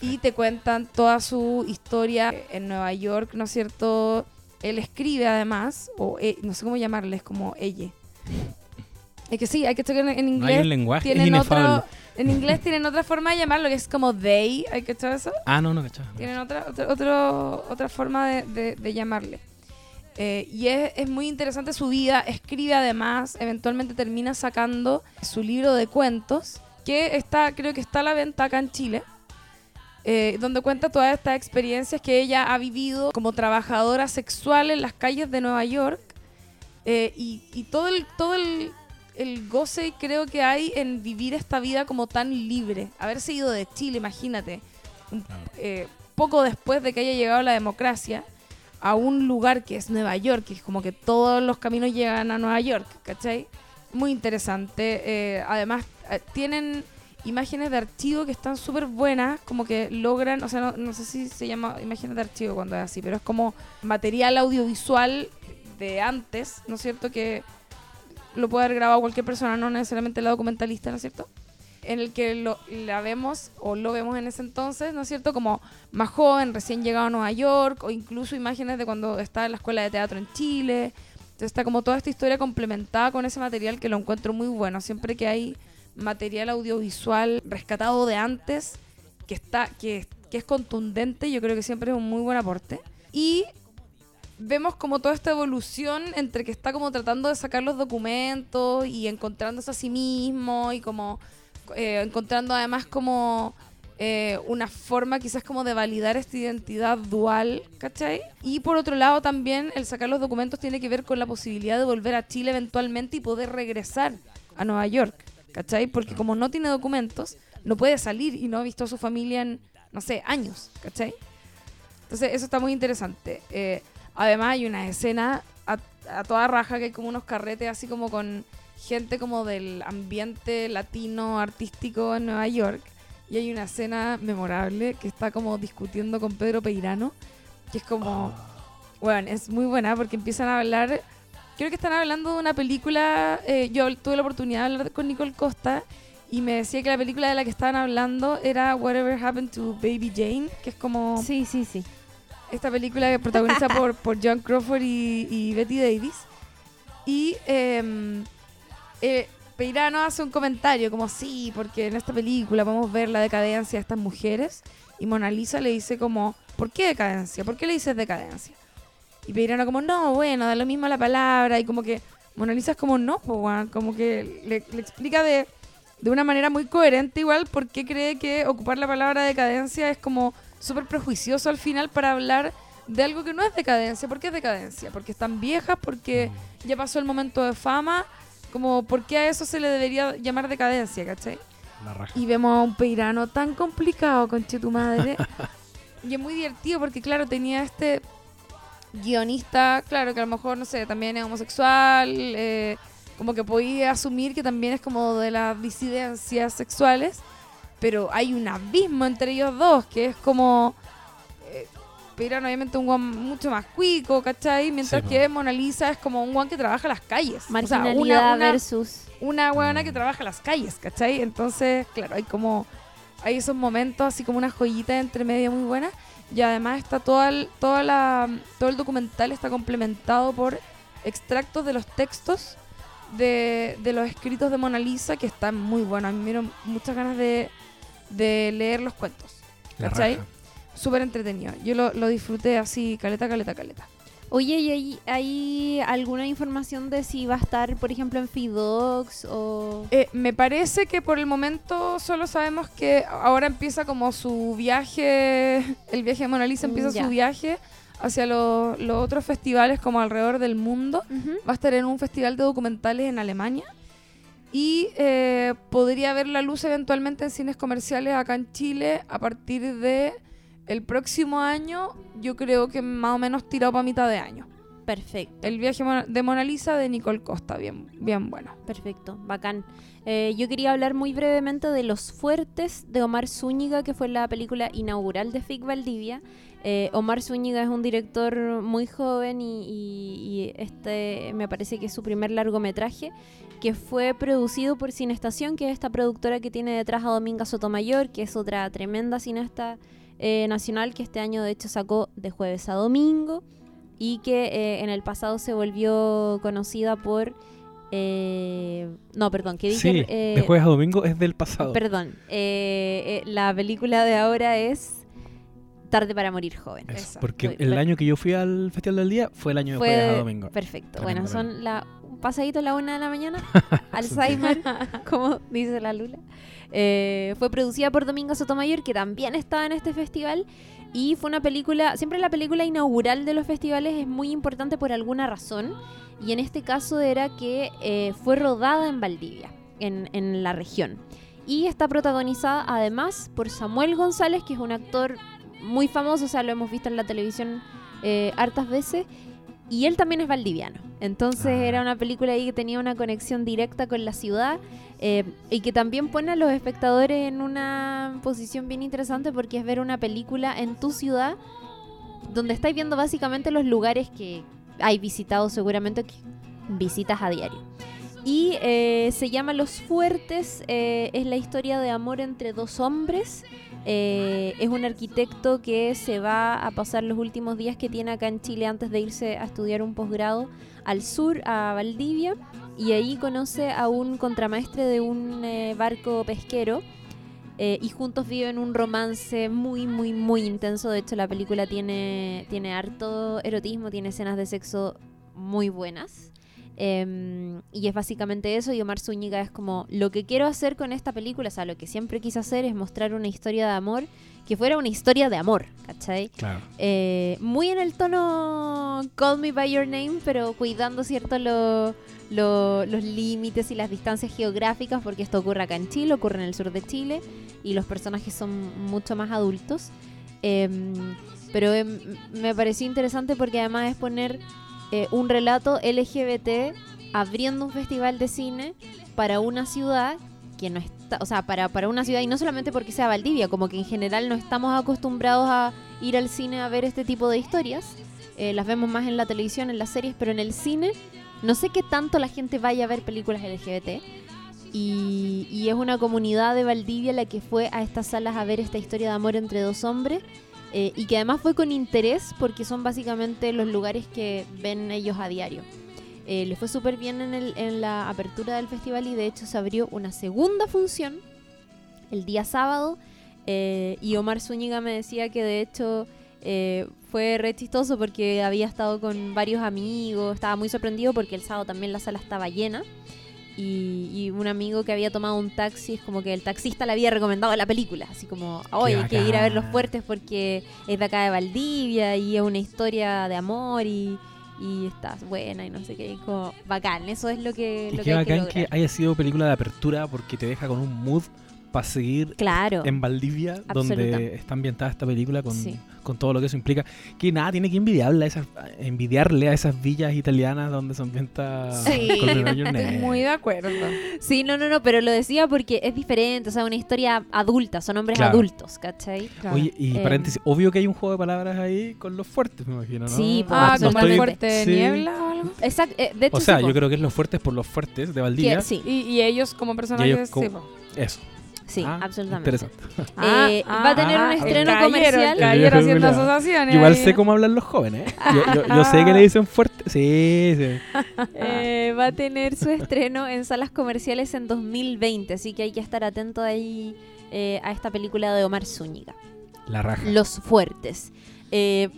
Y te cuentan toda su historia en Nueva York, ¿no es cierto? Él escribe además, o eh, no sé cómo llamarle, es como ella. Es que sí, hay que checar en, No hay inglés. un lenguaje, tienen otro, en inglés tienen otra forma de llamarlo, que es como they, ¿hay que echar eso? Ah, no, no, cachaba. Tienen otra, otra, otro- otra forma de, de- de llamarle. Eh, y es, es muy interesante su vida. Escribe además, eventualmente termina sacando su libro de cuentos, que está, creo que está a la venta acá en Chile. Eh, donde cuenta todas estas experiencias que ella ha vivido como trabajadora sexual en las calles de Nueva York. eh, y, y todo el, todo el, el goce creo que hay en vivir esta vida como tan libre. Haberse ido de Chile, imagínate. Eh, poco después de que haya llegado la democracia a un lugar que es Nueva York, que es como que todos los caminos llegan a Nueva York, ¿cachai? Muy interesante. eh, además, eh, tienen imágenes de archivo que están súper buenas, como que logran, o sea, no, sé si se llama imágenes de archivo cuando es así, pero es como material audiovisual de antes, ¿no es cierto? Que lo puede haber grabado cualquier persona, no necesariamente la documentalista, ¿no es cierto? En el que lo, la vemos o lo vemos en ese entonces, ¿no es cierto? Como más joven, recién llegado a Nueva York, o incluso imágenes de cuando estaba en la escuela de teatro en Chile. Entonces está como toda esta historia complementada con ese material que lo encuentro muy bueno. Siempre que hay material audiovisual rescatado de antes, que está, que, que es contundente, yo creo que siempre es un muy buen aporte. Y vemos como toda esta evolución entre que está como tratando de sacar los documentos y encontrándose a sí mismo y como eh, encontrando además como eh, una forma quizás como de validar esta identidad dual, ¿cachai? Y por otro lado también el sacar los documentos tiene que ver con la posibilidad de volver a Chile eventualmente y poder regresar a Nueva York, ¿cachai? Porque como no tiene documentos, no puede salir y no ha visto a su familia en, no sé, años, ¿cachai? Entonces eso está muy interesante. Eh, además hay una escena a, a toda raja que hay como unos carretes así como con gente como del ambiente latino artístico en Nueva York. Y hay una escena memorable que está como discutiendo con Pedro Peirano, que es como, bueno, es muy buena porque empiezan a hablar, creo que están hablando de una película, eh, yo tuve la oportunidad de hablar con Nicole Costa y me decía que la película de la que estaban hablando era Whatever Happened to Baby Jane, que es como Sí, sí, sí. esta película que protagoniza por, por John Crawford y, y Betty Davis. Y eh, eh, Peirano hace un comentario como, sí, porque en esta película podemos ver la decadencia de estas mujeres. Y Mona Lisa le dice como, ¿por qué decadencia? ¿Por qué le dices decadencia? Y Peirano como, no, bueno, da lo mismo la palabra. Y como que Mona Lisa es como, no, po, weón", como que le, le explica de, de una manera muy coherente igual por qué cree que ocupar la palabra decadencia es como súper prejuicioso al final para hablar de algo que no es decadencia. ¿Por qué es decadencia? Porque están viejas, porque ya pasó el momento de fama. Como, ¿por qué a eso se le debería llamar decadencia, cachai? La raja. Y vemos a un peirano tan complicado, conche tu madre. y es muy divertido porque, claro, tenía este guionista, claro, que a lo mejor, no sé, también es homosexual, eh, como que podía asumir que también es como de las disidencias sexuales, pero hay un abismo entre ellos dos, que es como... Eh, Peirano obviamente un guan mucho más cuico, ¿cachai? Mientras Sí, que Mona Lisa es como un guan que trabaja las calles. O sea, una- Marginalidad una, versus... una huevona Mm. que trabaja las calles, ¿cachai? Entonces, claro, hay como hay esos momentos así como una joyita entre medio muy buena y además está toda el, toda la, todo el documental está complementado por extractos de los textos de, de los escritos de Mona Lisa que están muy buenos. A mí me dieron muchas ganas de, de leer los cuentos. ¿cachai? Súper entretenido. Yo lo, lo disfruté así, caleta, caleta, caleta. Oye, ¿y hay, hay alguna información de si va a estar, por ejemplo, en Fidox o...? Eh, me parece que por el momento solo sabemos que ahora empieza como su viaje, el viaje de Mona Lisa empieza Mm, ya. su viaje hacia lo- los otros festivales como alrededor del mundo. Va a estar en un festival de documentales en Alemania y eh, podría ver la luz eventualmente en cines comerciales acá en Chile a partir de el próximo año. Yo creo que más o menos tirado para mitad de año. Perfecto. El viaje de Mona Lisa de Nicole Costa, bien, bien bueno. Perfecto, bacán. Eh, yo quería hablar muy brevemente de Los Fuertes de Omar Zúñiga, que fue la película inaugural de FIC Valdivia. Eh, Omar Zúñiga es un director muy joven y, y- y este me parece que es su primer largometraje, que fue producido por Cinestación, que es esta productora que tiene detrás a Dominga Sotomayor, que es otra tremenda cineasta eh, nacional que este año de hecho sacó de jueves a domingo y que eh, en el pasado se volvió conocida por... eh, no, perdón, que dije... Sí, eh, de jueves a domingo es del pasado. Perdón, eh, eh, la película de ahora es Tarde para morir joven. Eso, porque Muy- el per- año que yo fui al Festival del Día fue el año de Fue jueves a domingo. perfecto. Tremendo, bueno, son la, pasadito a la una de la mañana. Alzheimer, como dice la Lula. Eh, fue producida por Domingo Sotomayor, que también estaba en este festival. Y fue una película, siempre la película inaugural de los festivales es muy importante por alguna razón. Y en este caso era que eh, fue rodada en Valdivia, en, en la región. Y está protagonizada además por Samuel González, que es un actor muy famoso, o sea, lo hemos visto en la televisión eh, hartas veces. Y él también es valdiviano. Entonces Ah. era una película ahí que tenía una conexión directa con la ciudad eh, y que también pone a los espectadores en una posición bien interesante porque es ver una película en tu ciudad donde estáis viendo básicamente los lugares que hay visitado seguramente que visitas a diario. Y eh, se llama Los Fuertes, eh, es la historia de amor entre dos hombres. Eh, es un arquitecto que se va a pasar los últimos días que tiene acá en Chile antes de irse a estudiar un posgrado al sur, a Valdivia, y ahí conoce a un contramaestre de un eh, barco pesquero. y juntos viven un romance muy, muy, muy intenso. De hecho, la película tiene, tiene harto erotismo, tiene escenas de sexo muy buenas. Em, y es básicamente eso. Y Omar Zúñiga es como: Lo que quiero hacer con esta película, o sea, lo que siempre quise hacer es mostrar una historia de amor que fuera una historia de amor, ¿cachai? Claro. Eh, muy en el tono Call Me By Your Name, pero cuidando, ¿cierto?, lo- lo- los límites y las distancias geográficas, porque esto ocurre acá en Chile, ocurre en el sur de Chile, y los personajes son mucho más adultos. Em, pero em, me pareció interesante porque además es poner eh, un relato LGBT abriendo un festival de cine para una ciudad que no está, o sea, para, para una ciudad, y no solamente porque sea Valdivia, como que en general no estamos acostumbrados a ir al cine a ver este tipo de historias. Eh, las vemos más en la televisión, en las series, pero en el cine no sé qué tanto la gente vaya a ver películas LGBT. Y, y es una comunidad de Valdivia la que fue a estas salas a ver esta historia de amor entre dos hombres. Eh, y que además fue con interés porque son básicamente los lugares que ven ellos a diario. Eh, le fue súper bien en, el- en la apertura del festival y de hecho se abrió una segunda función el día sábado eh, y Omar Zúñiga me decía que de hecho eh, fue re chistoso porque había estado con varios amigos, estaba muy sorprendido porque el sábado también la sala estaba llena y, y un amigo que había tomado un taxi es como que el taxista le había recomendado la película, así como, oye, hay que ir a ver Los. Fuertes porque es de acá de Valdivia y es una historia de amor y, y está buena y no sé qué, y como bacán, eso es lo que, Y lo qué que hay que bacán que, haya sido película de apertura porque te deja con un mood para seguir Claro. en Valdivia, donde está ambientada esta película con, Sí. con todo lo que eso implica. Que nada, tiene que envidiarle a esas, envidiarle a esas villas italianas donde se ambienta Sí. Estoy muy de acuerdo. Sí, no, no, no, pero lo decía porque es diferente, o sea, una historia adulta, son hombres Claro. adultos, ¿cachai? Claro. Oye, y Em. paréntesis, obvio que hay un juego de palabras ahí con los fuertes, me imagino, ¿no? Sí, pues, ah, No como estoy- el fuerte de sí. niebla o algo. Exacto, eh, de hecho, O sea, sí, yo creo que es los fuertes por los fuertes de Valdivia. Que- sí, Y, y ellos como personajes, ellos como-. Eso. Sí, Ah, absolutamente. Interesante. Eh, va a tener un el estreno comercial. Haciendo asociaciones. Igual ahí. sé cómo hablan los jóvenes. ¿eh? Yo, yo- yo sé que le dicen fuerte. Sí, sí. Eh, va a tener su estreno en salas comerciales en 2020, así que hay que estar atento ahí eh, a esta película de Omar Zúñiga. La raja. Los Fuertes. Eh,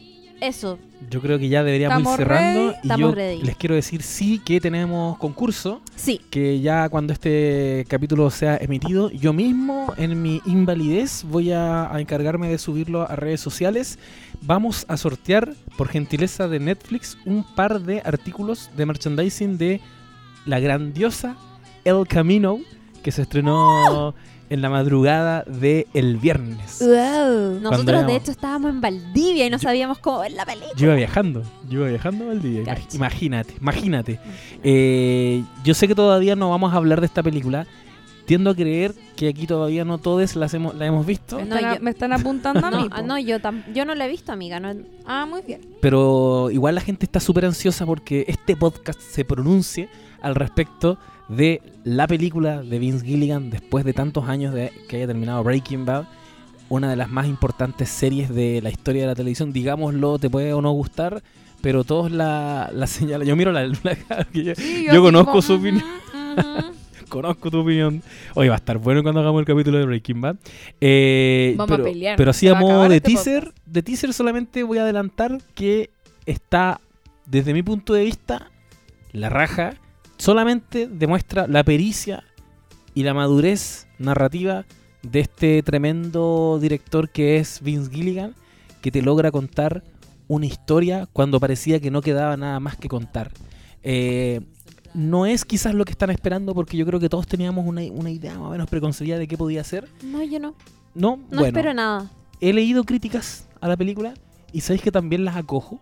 Eso, Yo creo que ya deberíamos ¿Estamos ir cerrando. ready? Y yo ready. les quiero decir sí que tenemos concurso. sí. Que ya cuando este capítulo sea emitido, yo mismo en mi invalidez voy a, a encargarme de subirlo a redes sociales. Vamos a sortear, por gentileza de Netflix, un par de artículos de merchandising de la grandiosa El Camino, que se estrenó en la madrugada del el viernes. Wow. Nosotros de hecho estábamos en Valdivia y no Yo- sabíamos cómo ver la película. Yo iba viajando, yo iba viajando imag- Cacha. Imagínate, imagínate. Eh, yo sé que todavía no vamos a hablar de esta película. Tiendo a creer que aquí todavía no todos las hemos, la hemos visto, Me No, están, a- yo- me están apuntando a No, mí. ah, po. no, yo, tam- yo no la he visto, amiga. No, Ah, muy bien. pero igual la gente está súper ansiosa porque este podcast se pronuncie al respecto de la película de Vince Gilligan después de tantos años de que haya terminado Breaking Bad, una de las más importantes series de la historia de la televisión. Digámoslo, te puede o no gustar, pero todos la, la señalan. Yo miro la, la cara que yo- Sí, Yo así conozco su opinión. conozco tu opinión. Hoy va a estar bueno cuando hagamos el capítulo de Breaking Bad. Eh, Vamos a pero, pelear. Pero así a a modo de este teaser, de teaser solamente voy a adelantar que está, desde mi punto de vista, la raja. Solamente demuestra la pericia y la madurez narrativa de este tremendo director que es Vince Gilligan, que te logra contar una historia cuando parecía que no quedaba nada más que contar. Eh, no es quizás lo que están esperando porque yo creo que todos teníamos una, una idea más o menos preconcebida de qué podía ser. no, yo no. No, No bueno, espero nada. he leído críticas a la película y sabéis que también las acojo.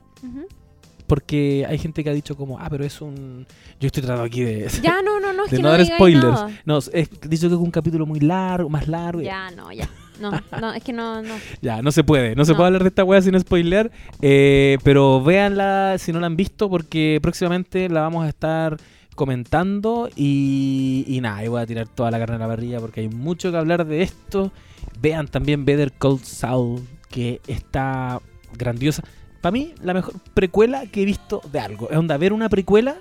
Porque hay gente que ha dicho como, ah, pero es un... Yo estoy tratando aquí de, Ya, no, no, no, es de que no dar spoilers. nada. No, es he dicho que es un capítulo muy largo, más largo. Ya, no, ya. No, no, es que no, no. Ya, no se puede, no se No. puede hablar de esta wea sin spoilear, eh, pero véanla si no la han visto porque próximamente la vamos a estar comentando y, y nada, ahí voy a tirar toda la carne a la parrilla porque hay mucho que hablar de esto. Vean también Better Call Saul, que está grandiosa. Para mí, la mejor precuela que he visto de algo. Es onda, ver una precuela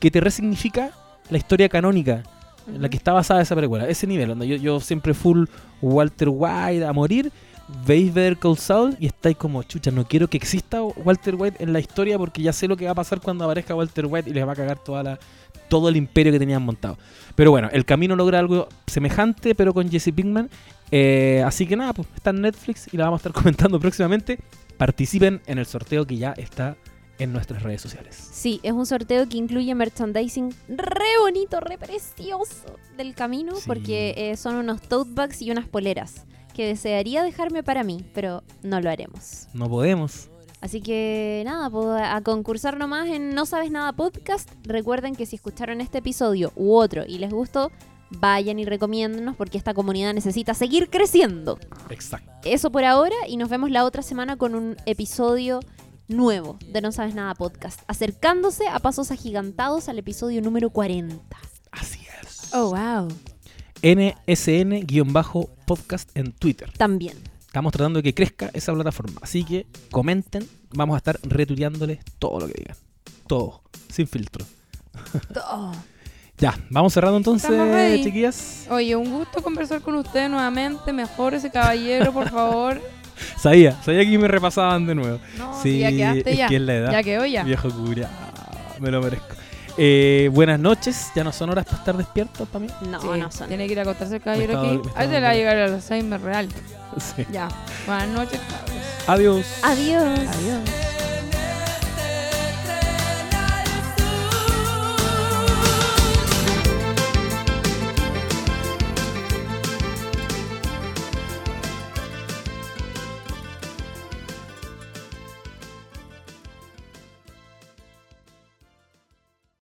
que te resignifica la historia canónica en la que está basada esa precuela. Ese nivel, onda, yo, yo siempre full Walter White a morir. Veis Better Call Saul y estáis como, chucha, no quiero que exista Walter White en la historia porque ya sé lo que va a pasar cuando aparezca Walter White y les va a cagar toda la, todo el imperio que tenían montado. Pero bueno, el camino logra algo semejante, pero con Jesse Pinkman. Eh, así que nada, pues está en Netflix y la vamos a estar comentando próximamente. Participen en el sorteo que ya está en nuestras redes sociales. Sí, es un sorteo que incluye merchandising re bonito, re precioso del camino, Sí. porque eh, son unos tote bags y unas poleras que desearía dejarme para mí, pero no lo haremos. No podemos. Así que nada, pues, a concursar nomás en No Sabes Nada Podcast. Recuerden que si escucharon este episodio u otro y les gustó, vayan y recomiéndennos porque esta comunidad necesita seguir creciendo. Exacto. Eso por ahora y nos vemos la otra semana con un episodio nuevo de No Sabes Nada Podcast, acercándose a pasos agigantados al episodio número 40. Así es. Oh, wow. NSN-podcast en Twitter. También. Estamos tratando de que crezca esa plataforma. Así que comenten. Vamos a estar retuiteándoles todo lo que digan. Todo. Sin filtro. Oh. Ya, vamos cerrando entonces, chiquillas. Oye, un gusto conversar con usted nuevamente. Mejor ese caballero, por favor. Sabía, sabía que me repasaban de nuevo. No, Sí, ya quedaste es ya. que es la edad. Ya quedó ya. Viejo curia. Me lo merezco. Eh, buenas noches. Ya no son horas para estar despiertos para mí. No, Sí, no son. Tiene que ir a acostarse el caballero estaba- aquí. Ahí la va a llegar al Alzheimer real. Sí. Ya. Buenas noches, cabros. Adiós. Adiós. Adiós.